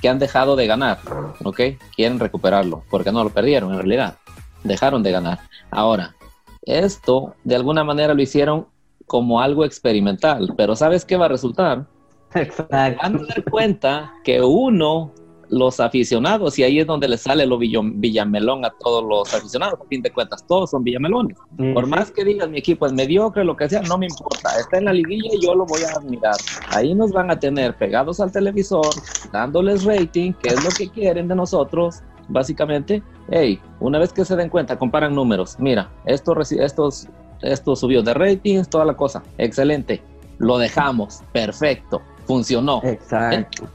que han dejado de ganar, ¿ok? Quieren recuperarlo, porque no lo perdieron en realidad. Dejaron de ganar. Ahora, esto de alguna manera lo hicieron como algo experimental, pero ¿sabes qué va a resultar? Exacto. van a dar cuenta que uno, los aficionados, y ahí es donde le sale lo villamelón a todos los aficionados, a fin de cuentas, todos son villamelones. Por más que digas mi equipo es mediocre, lo que sea, no me importa, está en la liguilla y yo lo voy a admirar. Ahí nos van a tener pegados al televisor, dándoles rating, que es lo que quieren de nosotros, básicamente. Hey, una vez que se den cuenta, comparan números. Mira, esto, estos, estos subió de ratings, toda la cosa. Excelente. Lo dejamos. Perfecto. Funcionó. Exacto.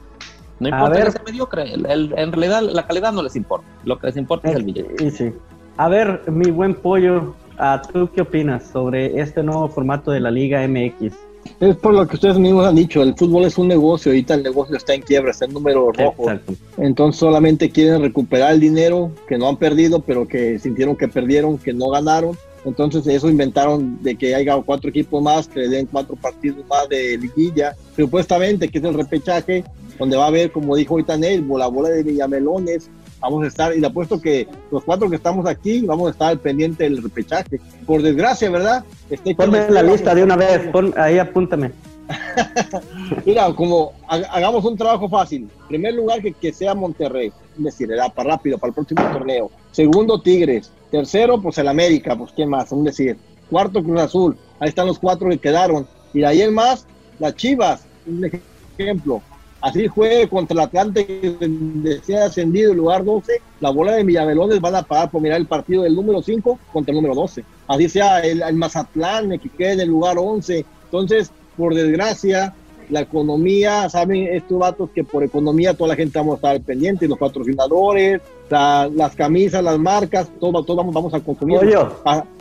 No A importa ver. que sea mediocre. el- el- en realidad, la calidad no les importa. Lo que les importa es el billete. Y sí. A ver, mi buen pollo, ¿a ¿tú qué opinas sobre este nuevo formato de la Liga MX? Es por lo que ustedes mismos han dicho, el fútbol es un negocio, ahorita el negocio está en quiebra, está en número rojo. Exacto. Entonces solamente quieren recuperar el dinero que no han perdido, pero que sintieron que perdieron, que no ganaron. Entonces eso inventaron de que haya cuatro equipos más, que le den cuatro partidos más de liguilla, supuestamente que es el repechaje, donde va a haber, como dijo ahorita Nel, la bola de Villamelones, vamos a estar, y le apuesto que los cuatro que estamos aquí vamos a estar al pendiente del repechaje. Por desgracia, ¿verdad? Este, Ponme en la lista de una vez, pon, ahí apúntame. Mira, como ha- hagamos un trabajo fácil. Primer lugar, que, que sea Monterrey. Es decir, era para rápido, para el próximo torneo. Segundo, Tigres. Tercero, pues el América. Pues, ¿qué más? Un decir. Cuarto, Cruz Azul. Ahí están los cuatro que quedaron. Y de ahí en más, las Chivas. Un ejemplo. Así juegue contra el Atlante, que sea ascendido el lugar 12. La bola de Villamelones van a pagar por mirar el partido del número 5 contra el número 12. Así sea el, el Mazatlán, que quede en el lugar 11. Entonces, por desgracia, la economía, saben estos vatos que por economía toda la gente vamos a estar pendientes, los patrocinadores, la- las camisas, las marcas, todo, todo vamos, vamos a consumir.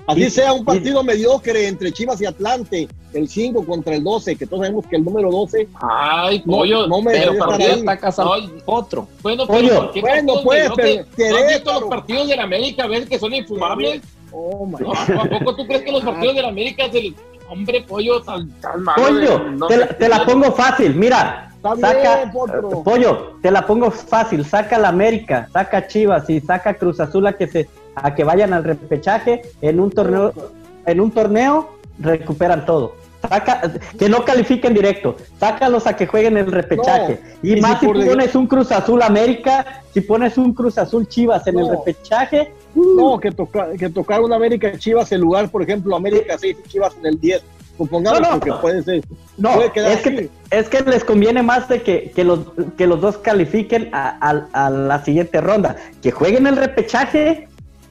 Así Y- sea un y- partido mediocre entre Chivas y Atlante, el 5 contra el 12, que todos sabemos que el número 12 Ay, No, pollo. no me Pero está casado Ay. otro. Bueno, Pollo. pero ¿por qué Bueno, pues, pero ¿No visto Querétaro. los partidos de la América? ¿Ves que son infumables? Oh, my No, ¿A poco tú crees que los partidos de la América es el- Hombre, pollo, tan, tan malo. Pollo, de- no te, la, te pongo fácil, mira. Saca, bien, Potro. pollo, te la pongo fácil, saca la América, saca Chivas y saca Cruz Azul a que se a que vayan al repechaje en un torneo en un torneo recuperan todo. Saca, que no califiquen directo, sácalos a que jueguen el repechaje. No, y, más si si pones un Cruz Azul América, si pones un Cruz Azul Chivas en el repechaje, No, que, toca, que tocar una América Chivas en lugar, por ejemplo, América 6 y Chivas en el 10. Supongamos No, no. porque puede ser. No, Puede es que, es que les conviene más de que, que, los, que los dos califiquen a, a- a la siguiente ronda. Que jueguen el repechaje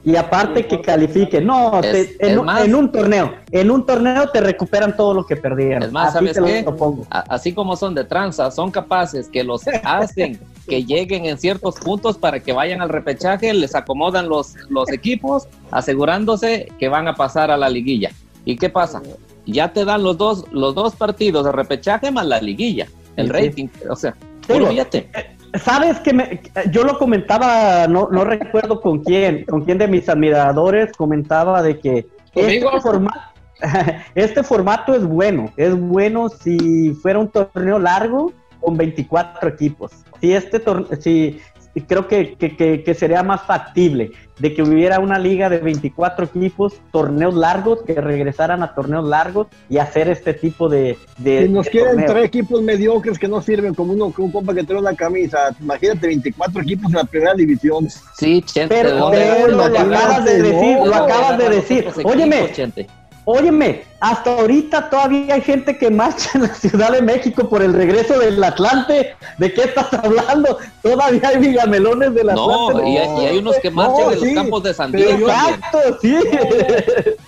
y aparte que califiquen. No, Es- te- en, un- más- en un torneo. En un torneo te recuperan todo lo que perdieron. Es más, Así ¿sabes qué? así como son de tranza, son capaces que los hacen que lleguen en ciertos puntos para que vayan al repechaje, les acomodan los, los equipos, asegurándose que van a pasar a la liguilla. ¿Y qué pasa? Ya te dan los dos, los dos partidos de repechaje más la liguilla, el Sí, sí. rating, o sea, puro billete. Sabes que me- yo lo comentaba, no, no recuerdo con quién, con quién de mis admiradores comentaba de que este, ¿Conmigo? forma- este formato es bueno, es bueno si fuera un torneo largo con 24 equipos. Si este torneo, si creo que, que- que- que sería más factible de que hubiera una liga de 24 equipos, torneos largos, que regresaran a torneos largos y hacer este tipo de, de- Si nos de quieren torneos. traer equipos mediocres que no sirven como uno como un compa que trae una camisa, imagínate 24 equipos en la primera división. Sí, Chente, ¿de Pero, lo imagínate, acabas de no, decir, lo acabas de decir. Óyeme, Chente. Óyeme, hasta ahorita todavía hay gente que marcha en la Ciudad de México por el regreso del Atlante. ¿De qué estás hablando? Todavía hay villamelones del No, Atlante. y hay, y hay unos que marchan No, en los sí, campos de San Diego. Exacto, sí.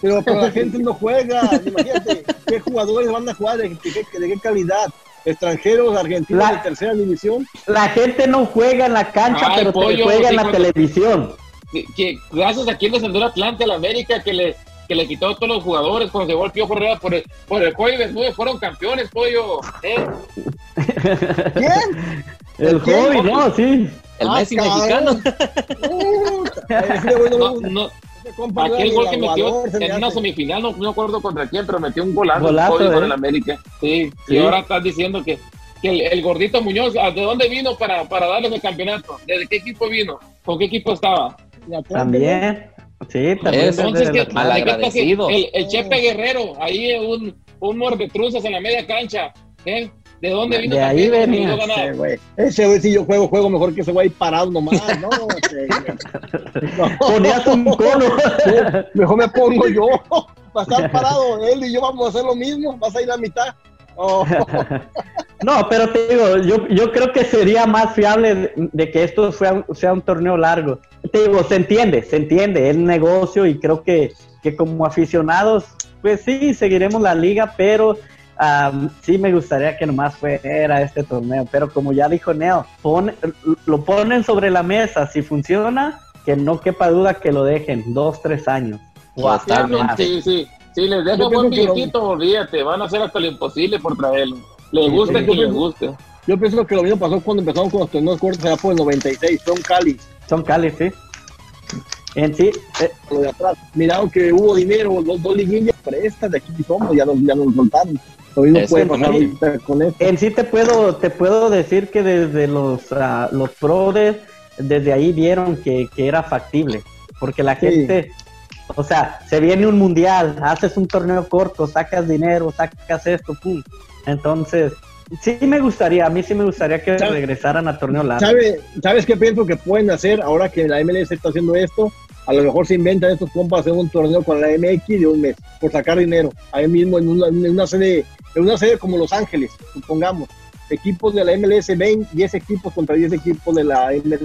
Pero, pero la gente no juega. Imagínate qué jugadores van a jugar, de, qué, de qué calidad. Extranjeros, argentinos La- de tercera división. La gente no juega en la cancha, Ay, pero te juega en la cuando- televisión. que, que gracias a quien descendió el Atlante a la América que le que le quitó a todos los jugadores cuando se volvió por por el, por el jueves, ¿no? fueron campeones, pollo. ¿eh? ¿Quién? El hobby, ¿no? Sí. El Ah, Messi cabrón. mexicano. No- No, no, no aquel gol que metió en una hace. semifinal, no, no me acuerdo contra quién, pero metió un golazo, Golazo, pollo con ¿eh? el América. Sí, Sí. y ahora estás diciendo que, que el, el gordito Muñoz, ¿a ¿de dónde vino para, para darles el campeonato? ¿Desde qué equipo vino? ¿Con qué equipo estaba? También. Sí, también. Entonces, el ¿qué, Atlante. malagradecido. El, el Chepe Guerrero, ahí un, un mordetruzas en la media cancha. ¿eh? ¿De dónde vino? De ahí venía. Ese güey, ese güey, si yo juego, juego mejor que ese güey parado nomás, ¿no? No. Ponías un cono. Mejor me pongo yo. Va a estar parado él y yo vamos a hacer lo mismo. Vas a ir a la mitad. Oh, No, pero te digo, yo, yo creo que sería más fiable de, de que esto sea un, sea un torneo largo. Te digo, se entiende, se entiende, es negocio y creo que, que como aficionados, pues sí, seguiremos la liga, pero am, sí me gustaría que nomás fuera este torneo. Pero como ya dijo Neo, pon- lo ponen sobre la mesa, si funciona, que no quepa duda que lo dejen dos, tres años. O hasta más. Sí, sí. Si les deja Yo buen que lo- billetito, olvídate, van a hacer hasta lo imposible por traerlo. Le Sí, guste sí, que yo le pienso- guste. yo pienso que lo mismo pasó cuando empezamos con los torneos cortos allá por el 96. Son Cali, Son Cali, sí. En sí, eh, lo de atrás. Miraron que hubo dinero, los dos liguillas, prestas de aquí somos, ya nos, ya nos soltaron. Lo mismo puede sí. pasar ahorita con esto. En sí te puedo, te puedo decir que desde los, ah, los prodes, desde ahí vieron que, que era factible, porque la Sí. gente, o sea, se viene un mundial, haces un torneo corto, sacas dinero, sacas esto, pum. Entonces, sí me gustaría, a mí sí me gustaría que ¿Sabe- regresaran a torneo largo. ¿Sabe, ¿Sabes qué pienso que pueden hacer ahora que la MLS está haciendo esto? A lo mejor se inventan estos compas hacer un torneo con la MX de un mes por sacar dinero. Ahí mismo en una, en una sede, en una sede como Los Ángeles, supongamos. Equipos de la MLS, 20, 10 equipos contra 10 equipos de la, MLS,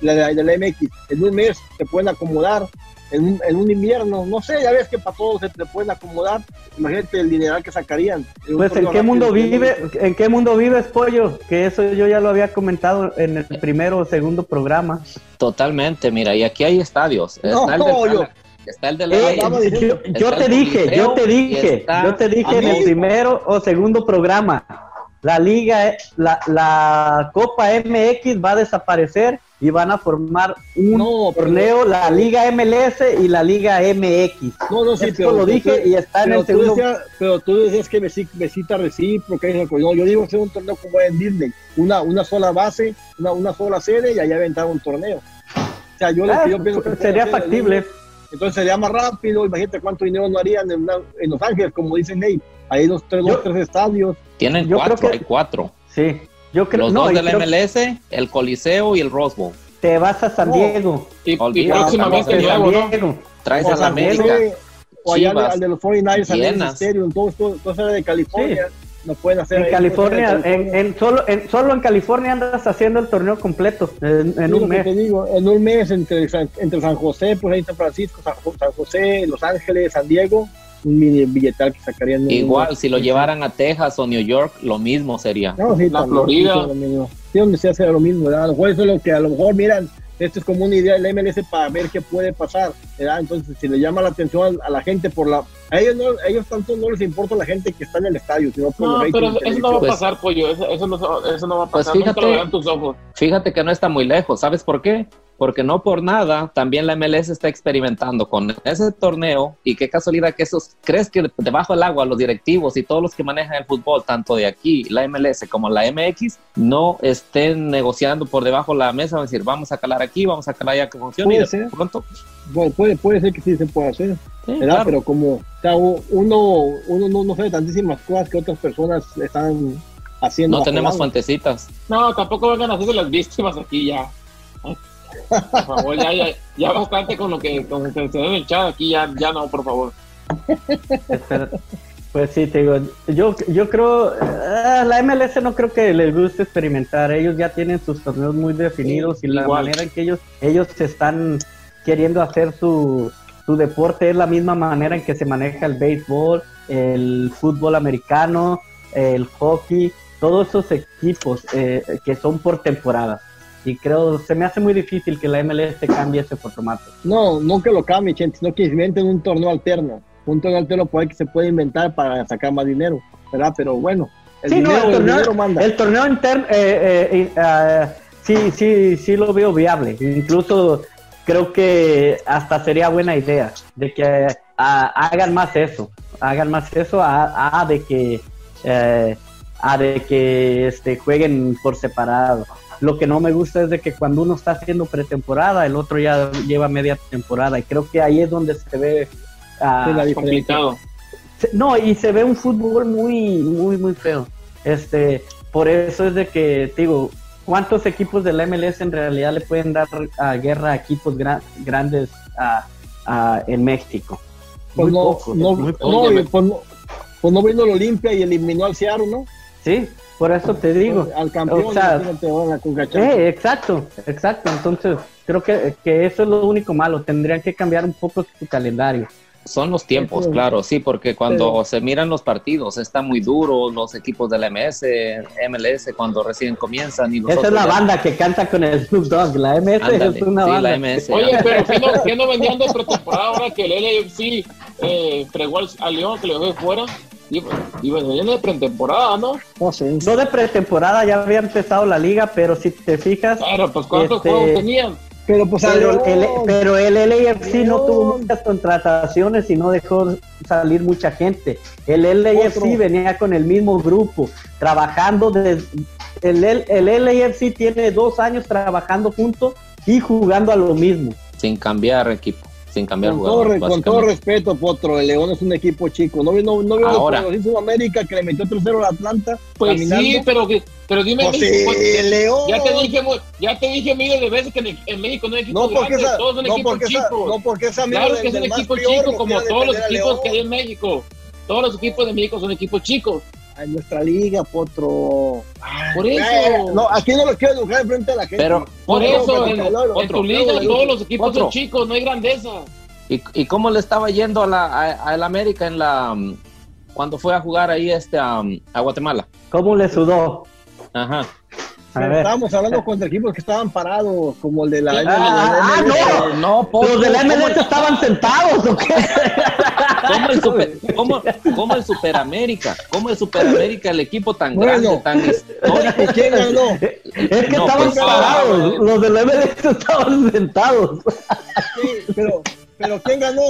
la, de, de la MX. En un mes se pueden acomodar. En un, en un invierno, no sé, ya ves que para todos se te pueden acomodar. Imagínate el dineral que sacarían. Pues en qué mundo vive, en qué mundo vives, pollo, que eso yo ya lo había comentado en el primero o segundo programa. Totalmente, mira, y aquí hay estadios. No, está el del está el del Eh, yo, yo te dije, yo te dije, yo te dije en el primero o segundo programa. La liga, la, la Copa MX va a desaparecer y van a formar un No, pero- torneo, la Liga MLS y la Liga MX. No, no, sí, Esto pero lo dije tú- y está en el segundo. decías- pero tú decías que besita recíproca. eso, No, yo digo hacer un torneo como en Disney. Una, una sola base, una, una sola sede y ahí aventar un torneo. O sea, yo, Ah, yo pienso que sería factible. es- Entonces sería más rápido. Imagínate cuánto dinero no harían en, una- en Los Ángeles, como dicen ahí. Hay dos, tres, Yo- dos, tres estadios. Tienen Yo cuatro, creo que- hay cuatro. Sí, yo creo Los no, dos y del creo- MLS, el Coliseo y el Rose Bowl. te vas a San. Diego. Y, y Olvídate, próximamente. Diego. Traes O a la San América. O allá al, Chivas, al de los 49ers, al llenas. Stadium, todo esto, todo eso de California. No pueden hacer En ahí, California, en, en solo, en, solo en California andas haciendo el torneo completo en, en Sí, un mes. te digo, en un mes entre, San- entre San José, pues ahí San Francisco, San José, Los Ángeles, San Diego, un mini billetal que sacarían. en un- Igual, si lo llevaran a Texas o New York, lo mismo sería. No, sí, La también, Florida. sí, sí, lo mismo. Sí, donde se hace lo mismo, ¿verdad? A lo mejor eso es lo que a lo mejor miran, esto es como una idea del MLS para ver qué puede pasar, ¿verdad? Entonces, si le llama la atención a, a la gente por la... A ellos, no, a ellos tanto no les importa la gente que está en el estadio, sino por No, pero de eso no va a Pues- pasar, pollo. Eso, eso, no, eso no va a Pues pasar. Nunca fíjate- lo verán tus ojos. Fíjate que no está muy lejos, ¿sabes por qué? Porque no por nada, también la MLS está experimentando con ese torneo y qué casualidad que esos, ¿crees que debajo del agua los directivos y todos los que manejan el fútbol, tanto de aquí, la MLS como la MX, no estén negociando por debajo de la mesa, van a decir, vamos a calar aquí, vamos a calar allá que funcione y Puede de ser. pronto, Bueno, puede, puede ser que sí se pueda hacer. sí, ¿verdad? claro. Pero como o sea, u- uno, uno no, no sabe tantísimas cosas que otras personas están haciendo. no tenemos agua. fuentecitas. No, tampoco vengan a hacerse las víctimas aquí ya. Por favor, ya, ya, ya bastante con lo que, con que se debe echar aquí, ya, ya no, por favor. Pues sí, te digo, yo, yo creo, ah, la MLS no creo que les guste experimentar, ellos ya tienen sus torneos muy definidos y la manera en que ellos, ellos están queriendo hacer su, su deporte es la misma manera en que se maneja el béisbol, el fútbol americano, el hockey, todos esos equipos eh, que son por temporada. Y creo, se me hace muy difícil que la MLS cambie ese formato. No, no que lo cambie, gente, sino que inventen un torneo alterno. Un torneo alterno puede que se puede inventar para sacar más dinero, ¿verdad? Pero bueno, el, Sí, dinero, el el torneo- dinero manda. El torneo interno, eh, eh, eh, ah, sí, sí, sí lo veo viable. Incluso creo que hasta sería buena idea de que ah, hagan más eso, hagan más eso a, a de que eh, a de que este jueguen por separado. Lo que no me gusta es de que cuando uno está haciendo pretemporada, el otro ya lleva media temporada y creo que ahí es donde se ve ah, Sí, la Es complicado. No, y se ve un fútbol muy, muy, muy feo. Este, por eso es de que, digo, ¿cuántos equipos de la MLS en realidad le pueden dar a guerra a equipos gra- grandes a- a- en México? Pues Muy no, pocos, no, muy no, pues no, pues no vino el Olimpia y eliminó al Seattle, ¿no? Sí, por eso te digo. Al campeón, o sea. Eh, exacto, exacto. Entonces, creo que, que eso es lo único malo. Tendrían que cambiar un poco su calendario. Son los tiempos, claro, sí, porque cuando Pero- se miran los partidos, está muy duro los equipos de la MS, MLS, cuando recién comienzan. Y los Esa es la ya- banda que canta con el Snoop Dogg. La MS Ándale, es una sí, banda. la MS. Oye, pero ¿qué no, qué no vendían de pretemporada ahora que el LAFC eh, fregó al, al León, que lo dejó de fuera? Y, y venían de pretemporada, ¿no? No sé. No de pretemporada, ya había empezado la liga, pero si te fijas, Claro, pues ¿cuántos Este- juegos tenían? Pero pues pero el, pero el LAFC no tuvo muchas contrataciones y no dejó salir mucha gente. El LAFC Otro. venía con el mismo grupo, trabajando desde... El, el LAFC tiene dos años trabajando juntos y jugando a lo mismo. Sin cambiar equipo, sin cambiar con todo, jugadores. re- con todo básicamente. respeto, Potro, el León es un equipo chico. No, no, no veo Ahora. en Sudamérica que le metió 3-0 al Atlanta. Pues caminando. sí, pero, que- pero dime, Pues México, sí, pues, el León. ya te dije, ya te dije miles de veces que en, en México no hay equipos No porque, esa, todos son no, equipos porque esa, chicos. no porque esa amigo claro del- que es un equipo chico, como todos los a equipos que hay en México. Todos los equipos de México son equipos chicos. En nuestra liga, Potro. Ay, Por eso. eh, no, aquí no lo quiero dibujar enfrente de la gente. Pero, Por eso, en, tu liga todos los equipos son chicos, no hay grandeza. ¿y, y cómo le estaba yendo a la, a, a América en la mm, cuando fue a jugar ahí este a, a Guatemala? ¿Cómo le sudó? Ajá. A ver. estábamos hablando contra equipos que estaban parados, como el de la Ah, ah, MLS. no. No, Potro, ¿Los de la ¿cómo MLS estaban sentados o qué? ¿Cómo el, super, cómo, cómo el Superamérica? ¿Cómo el Superamérica, el equipo tan grande, tan histórico? ¿Quién ganó? Es que No, estaban pues, parados, los del MLS estaban sentados. Sí, pero, pero ¿quién ganó?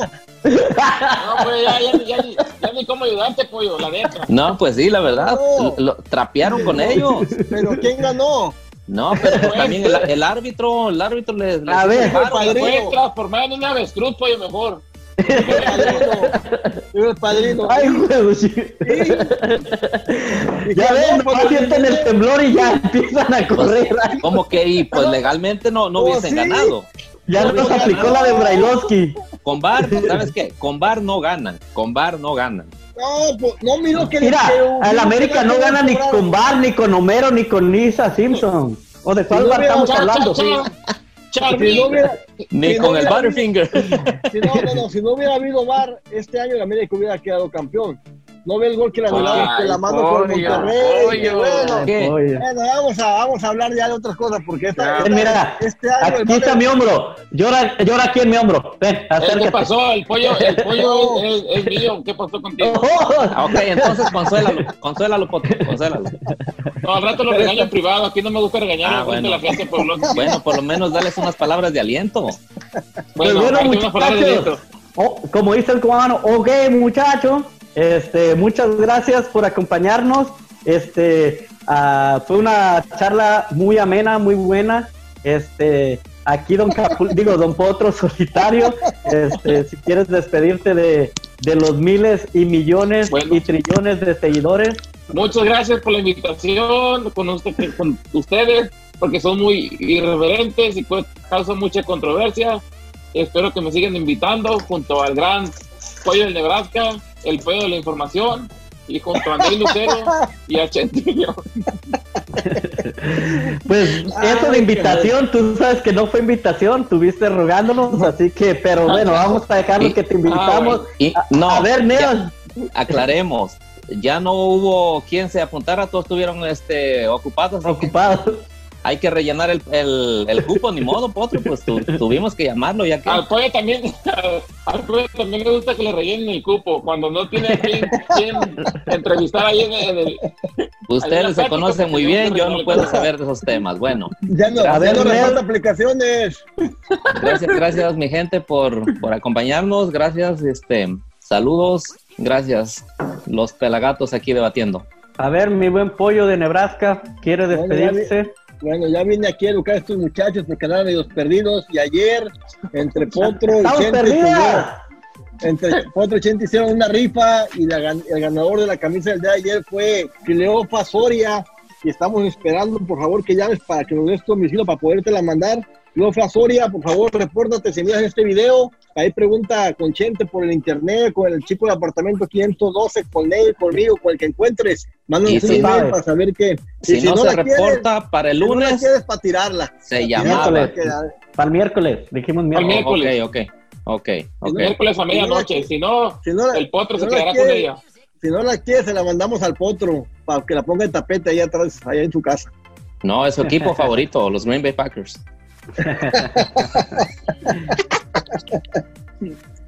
No, pues ya, ya, ya, ni- ya ni cómo ayudarte, pollo, la neta. No, pues sí, la verdad, No. lo- trapearon con ellos. Pero ¿quién ganó? No, pero también el, el árbitro, el árbitro les, les A ver, hizo paro. padrino. Puedes transformar en una avestruz, pollo, mejor. Padrino. Padrino. Ay, huevo, sí. Ya ven, nomás sienten el temblor y ya empiezan a correr. Como que y pues legalmente no, no Oh, hubiesen sí. ganado. Ya No nos aplicó la de Brailovsky. Con VAR, ¿sabes qué? Con VAR no ganan, con VAR no ganan. No, pues, no miro que Mira, el América no gana ni con Bar, ni con Homero, ni con Lisa Simpson. ¿O de cuál no bar estamos hablando? cha. Si no hubiera, Ni con no, el Butterfinger. si no, no, no, si no hubiera habido VAR, este año el América hubiera quedado campeón. No ve el gol que le anularon con la mano con pollo, Monterrey. pollo. bueno. Bueno, vamos a, vamos a hablar ya de otras cosas porque esta, esta- Mira, este año Aquí está mi hombro. Llora, llora aquí en mi hombro. Ven, Eh, ¿Qué acércate. pasó? El pollo, el pollo es, es- es mío. ¿Qué pasó contigo? Oh, Ah, Ok, entonces consuélalo, consuélalo, Poto, consuélalo. No, al rato lo regaño en privado. Aquí no me gusta regañar Ah, bueno. la gente por lo Bueno, por lo menos dales unas palabras de aliento. Bueno, Pues bueno, de muchachos. Oh, como dice el cubano, ok, muchacho. Este, muchas gracias por acompañarnos. Este, ah, fue una charla muy amena, muy buena. Este, aquí don Capu- digo, don Potro solitario. Este, si quieres despedirte de, de los miles y millones Bueno. y trillones de seguidores. Muchas gracias por la invitación con, usted- con ustedes, porque son muy irreverentes y pues causan mucha controversia. Espero que me sigan invitando junto al gran Pollo del Nebraska, el Pollo de la Información, y junto a Andrés Lucero y a Chentillo. Pues Ay, eso de invitación, tú sabes que no fue invitación, tuviste rogándonos, así que, pero bueno, vamos a dejarlo que te invitamos. Y A, no, a ver, Neos, ya, aclaremos. Ya no hubo quien se apuntara, todos estuvieron este, ocupados. así que ocupado. Hay que rellenar el, el, el cupo, ni modo, Potro, pues tu- tuvimos que llamarlo ya que. Al Pollo también, al Pollo también le gusta que le rellenen el cupo cuando no tiene quien, quien entrevistar ahí en, en el... Ustedes se conocen muy bien, yo no puedo saber de esos temas. Bueno, Ya no, A ya ver, no aplicaciones. gracias, gracias mi gente por, por acompañarnos, gracias, este, saludos, gracias, los pelagatos aquí debatiendo. A ver, mi buen pollo de Nebraska, ¿quiere despedirse? Bueno, ya vine aquí a educar a estos muchachos porque andaban medio perdidos y ayer entre Potro y ¡Estamos Chente perdidas! entre Potro y Chente hicieron una rifa y la el ganador de la camisa del día de ayer fue Cleofa Soria y estamos esperando por favor que llames para que nos des tu domicilio para poderte la mandar. Cleofa Soria, por favor, repórtate si miras este video. Ahí pregunta con Chente por el internet, con el chico del apartamento 512, con él, conmigo, con el que encuentres. Mándanos un si- email para saber que Si, no, se quieres, reporta para el si no lunes, quieres para tirarla. se llamaba. Para el miércoles, dijimos miércoles. miércoles. Ok, ok, ok, ok. Miércoles a medianoche, si no, Si no la, el potro si se no la quedará con quiere- ella. Si no la quiere, se la mandamos al potro para que la ponga en tapete ahí atrás, allá en su casa. No, es su equipo favorito, los Green Bay Packers.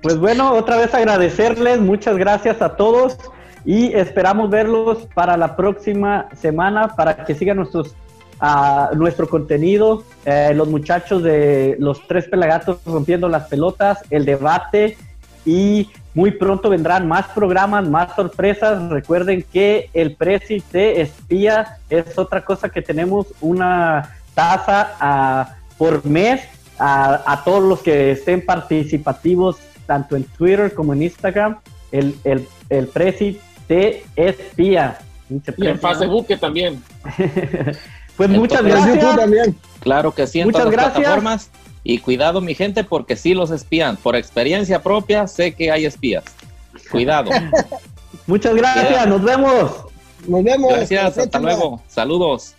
Pues bueno, otra vez agradecerles, muchas gracias a todos y esperamos verlos para la próxima semana para que sigan nuestro contenido, eh, los muchachos de los tres pelagatos rompiendo las pelotas, el debate y muy pronto vendrán más programas, más sorpresas. Recuerden que el Prezi de Espía es otra cosa que tenemos una tasa ah, por mes a, a todos los que estén participativos tanto en Twitter como en Instagram. El, el, el Prezi de Espía. Y en. Facebook también. Pues muchas En YouTube gracias. también. Claro que sí, en Muchas todas las gracias. plataformas. Y cuidado, mi gente, porque sí los espían. Por experiencia propia, sé que hay espías. Cuidado. Muchas gracias. Nos vemos. Nos vemos. Gracias, Hasta luego. Saludos.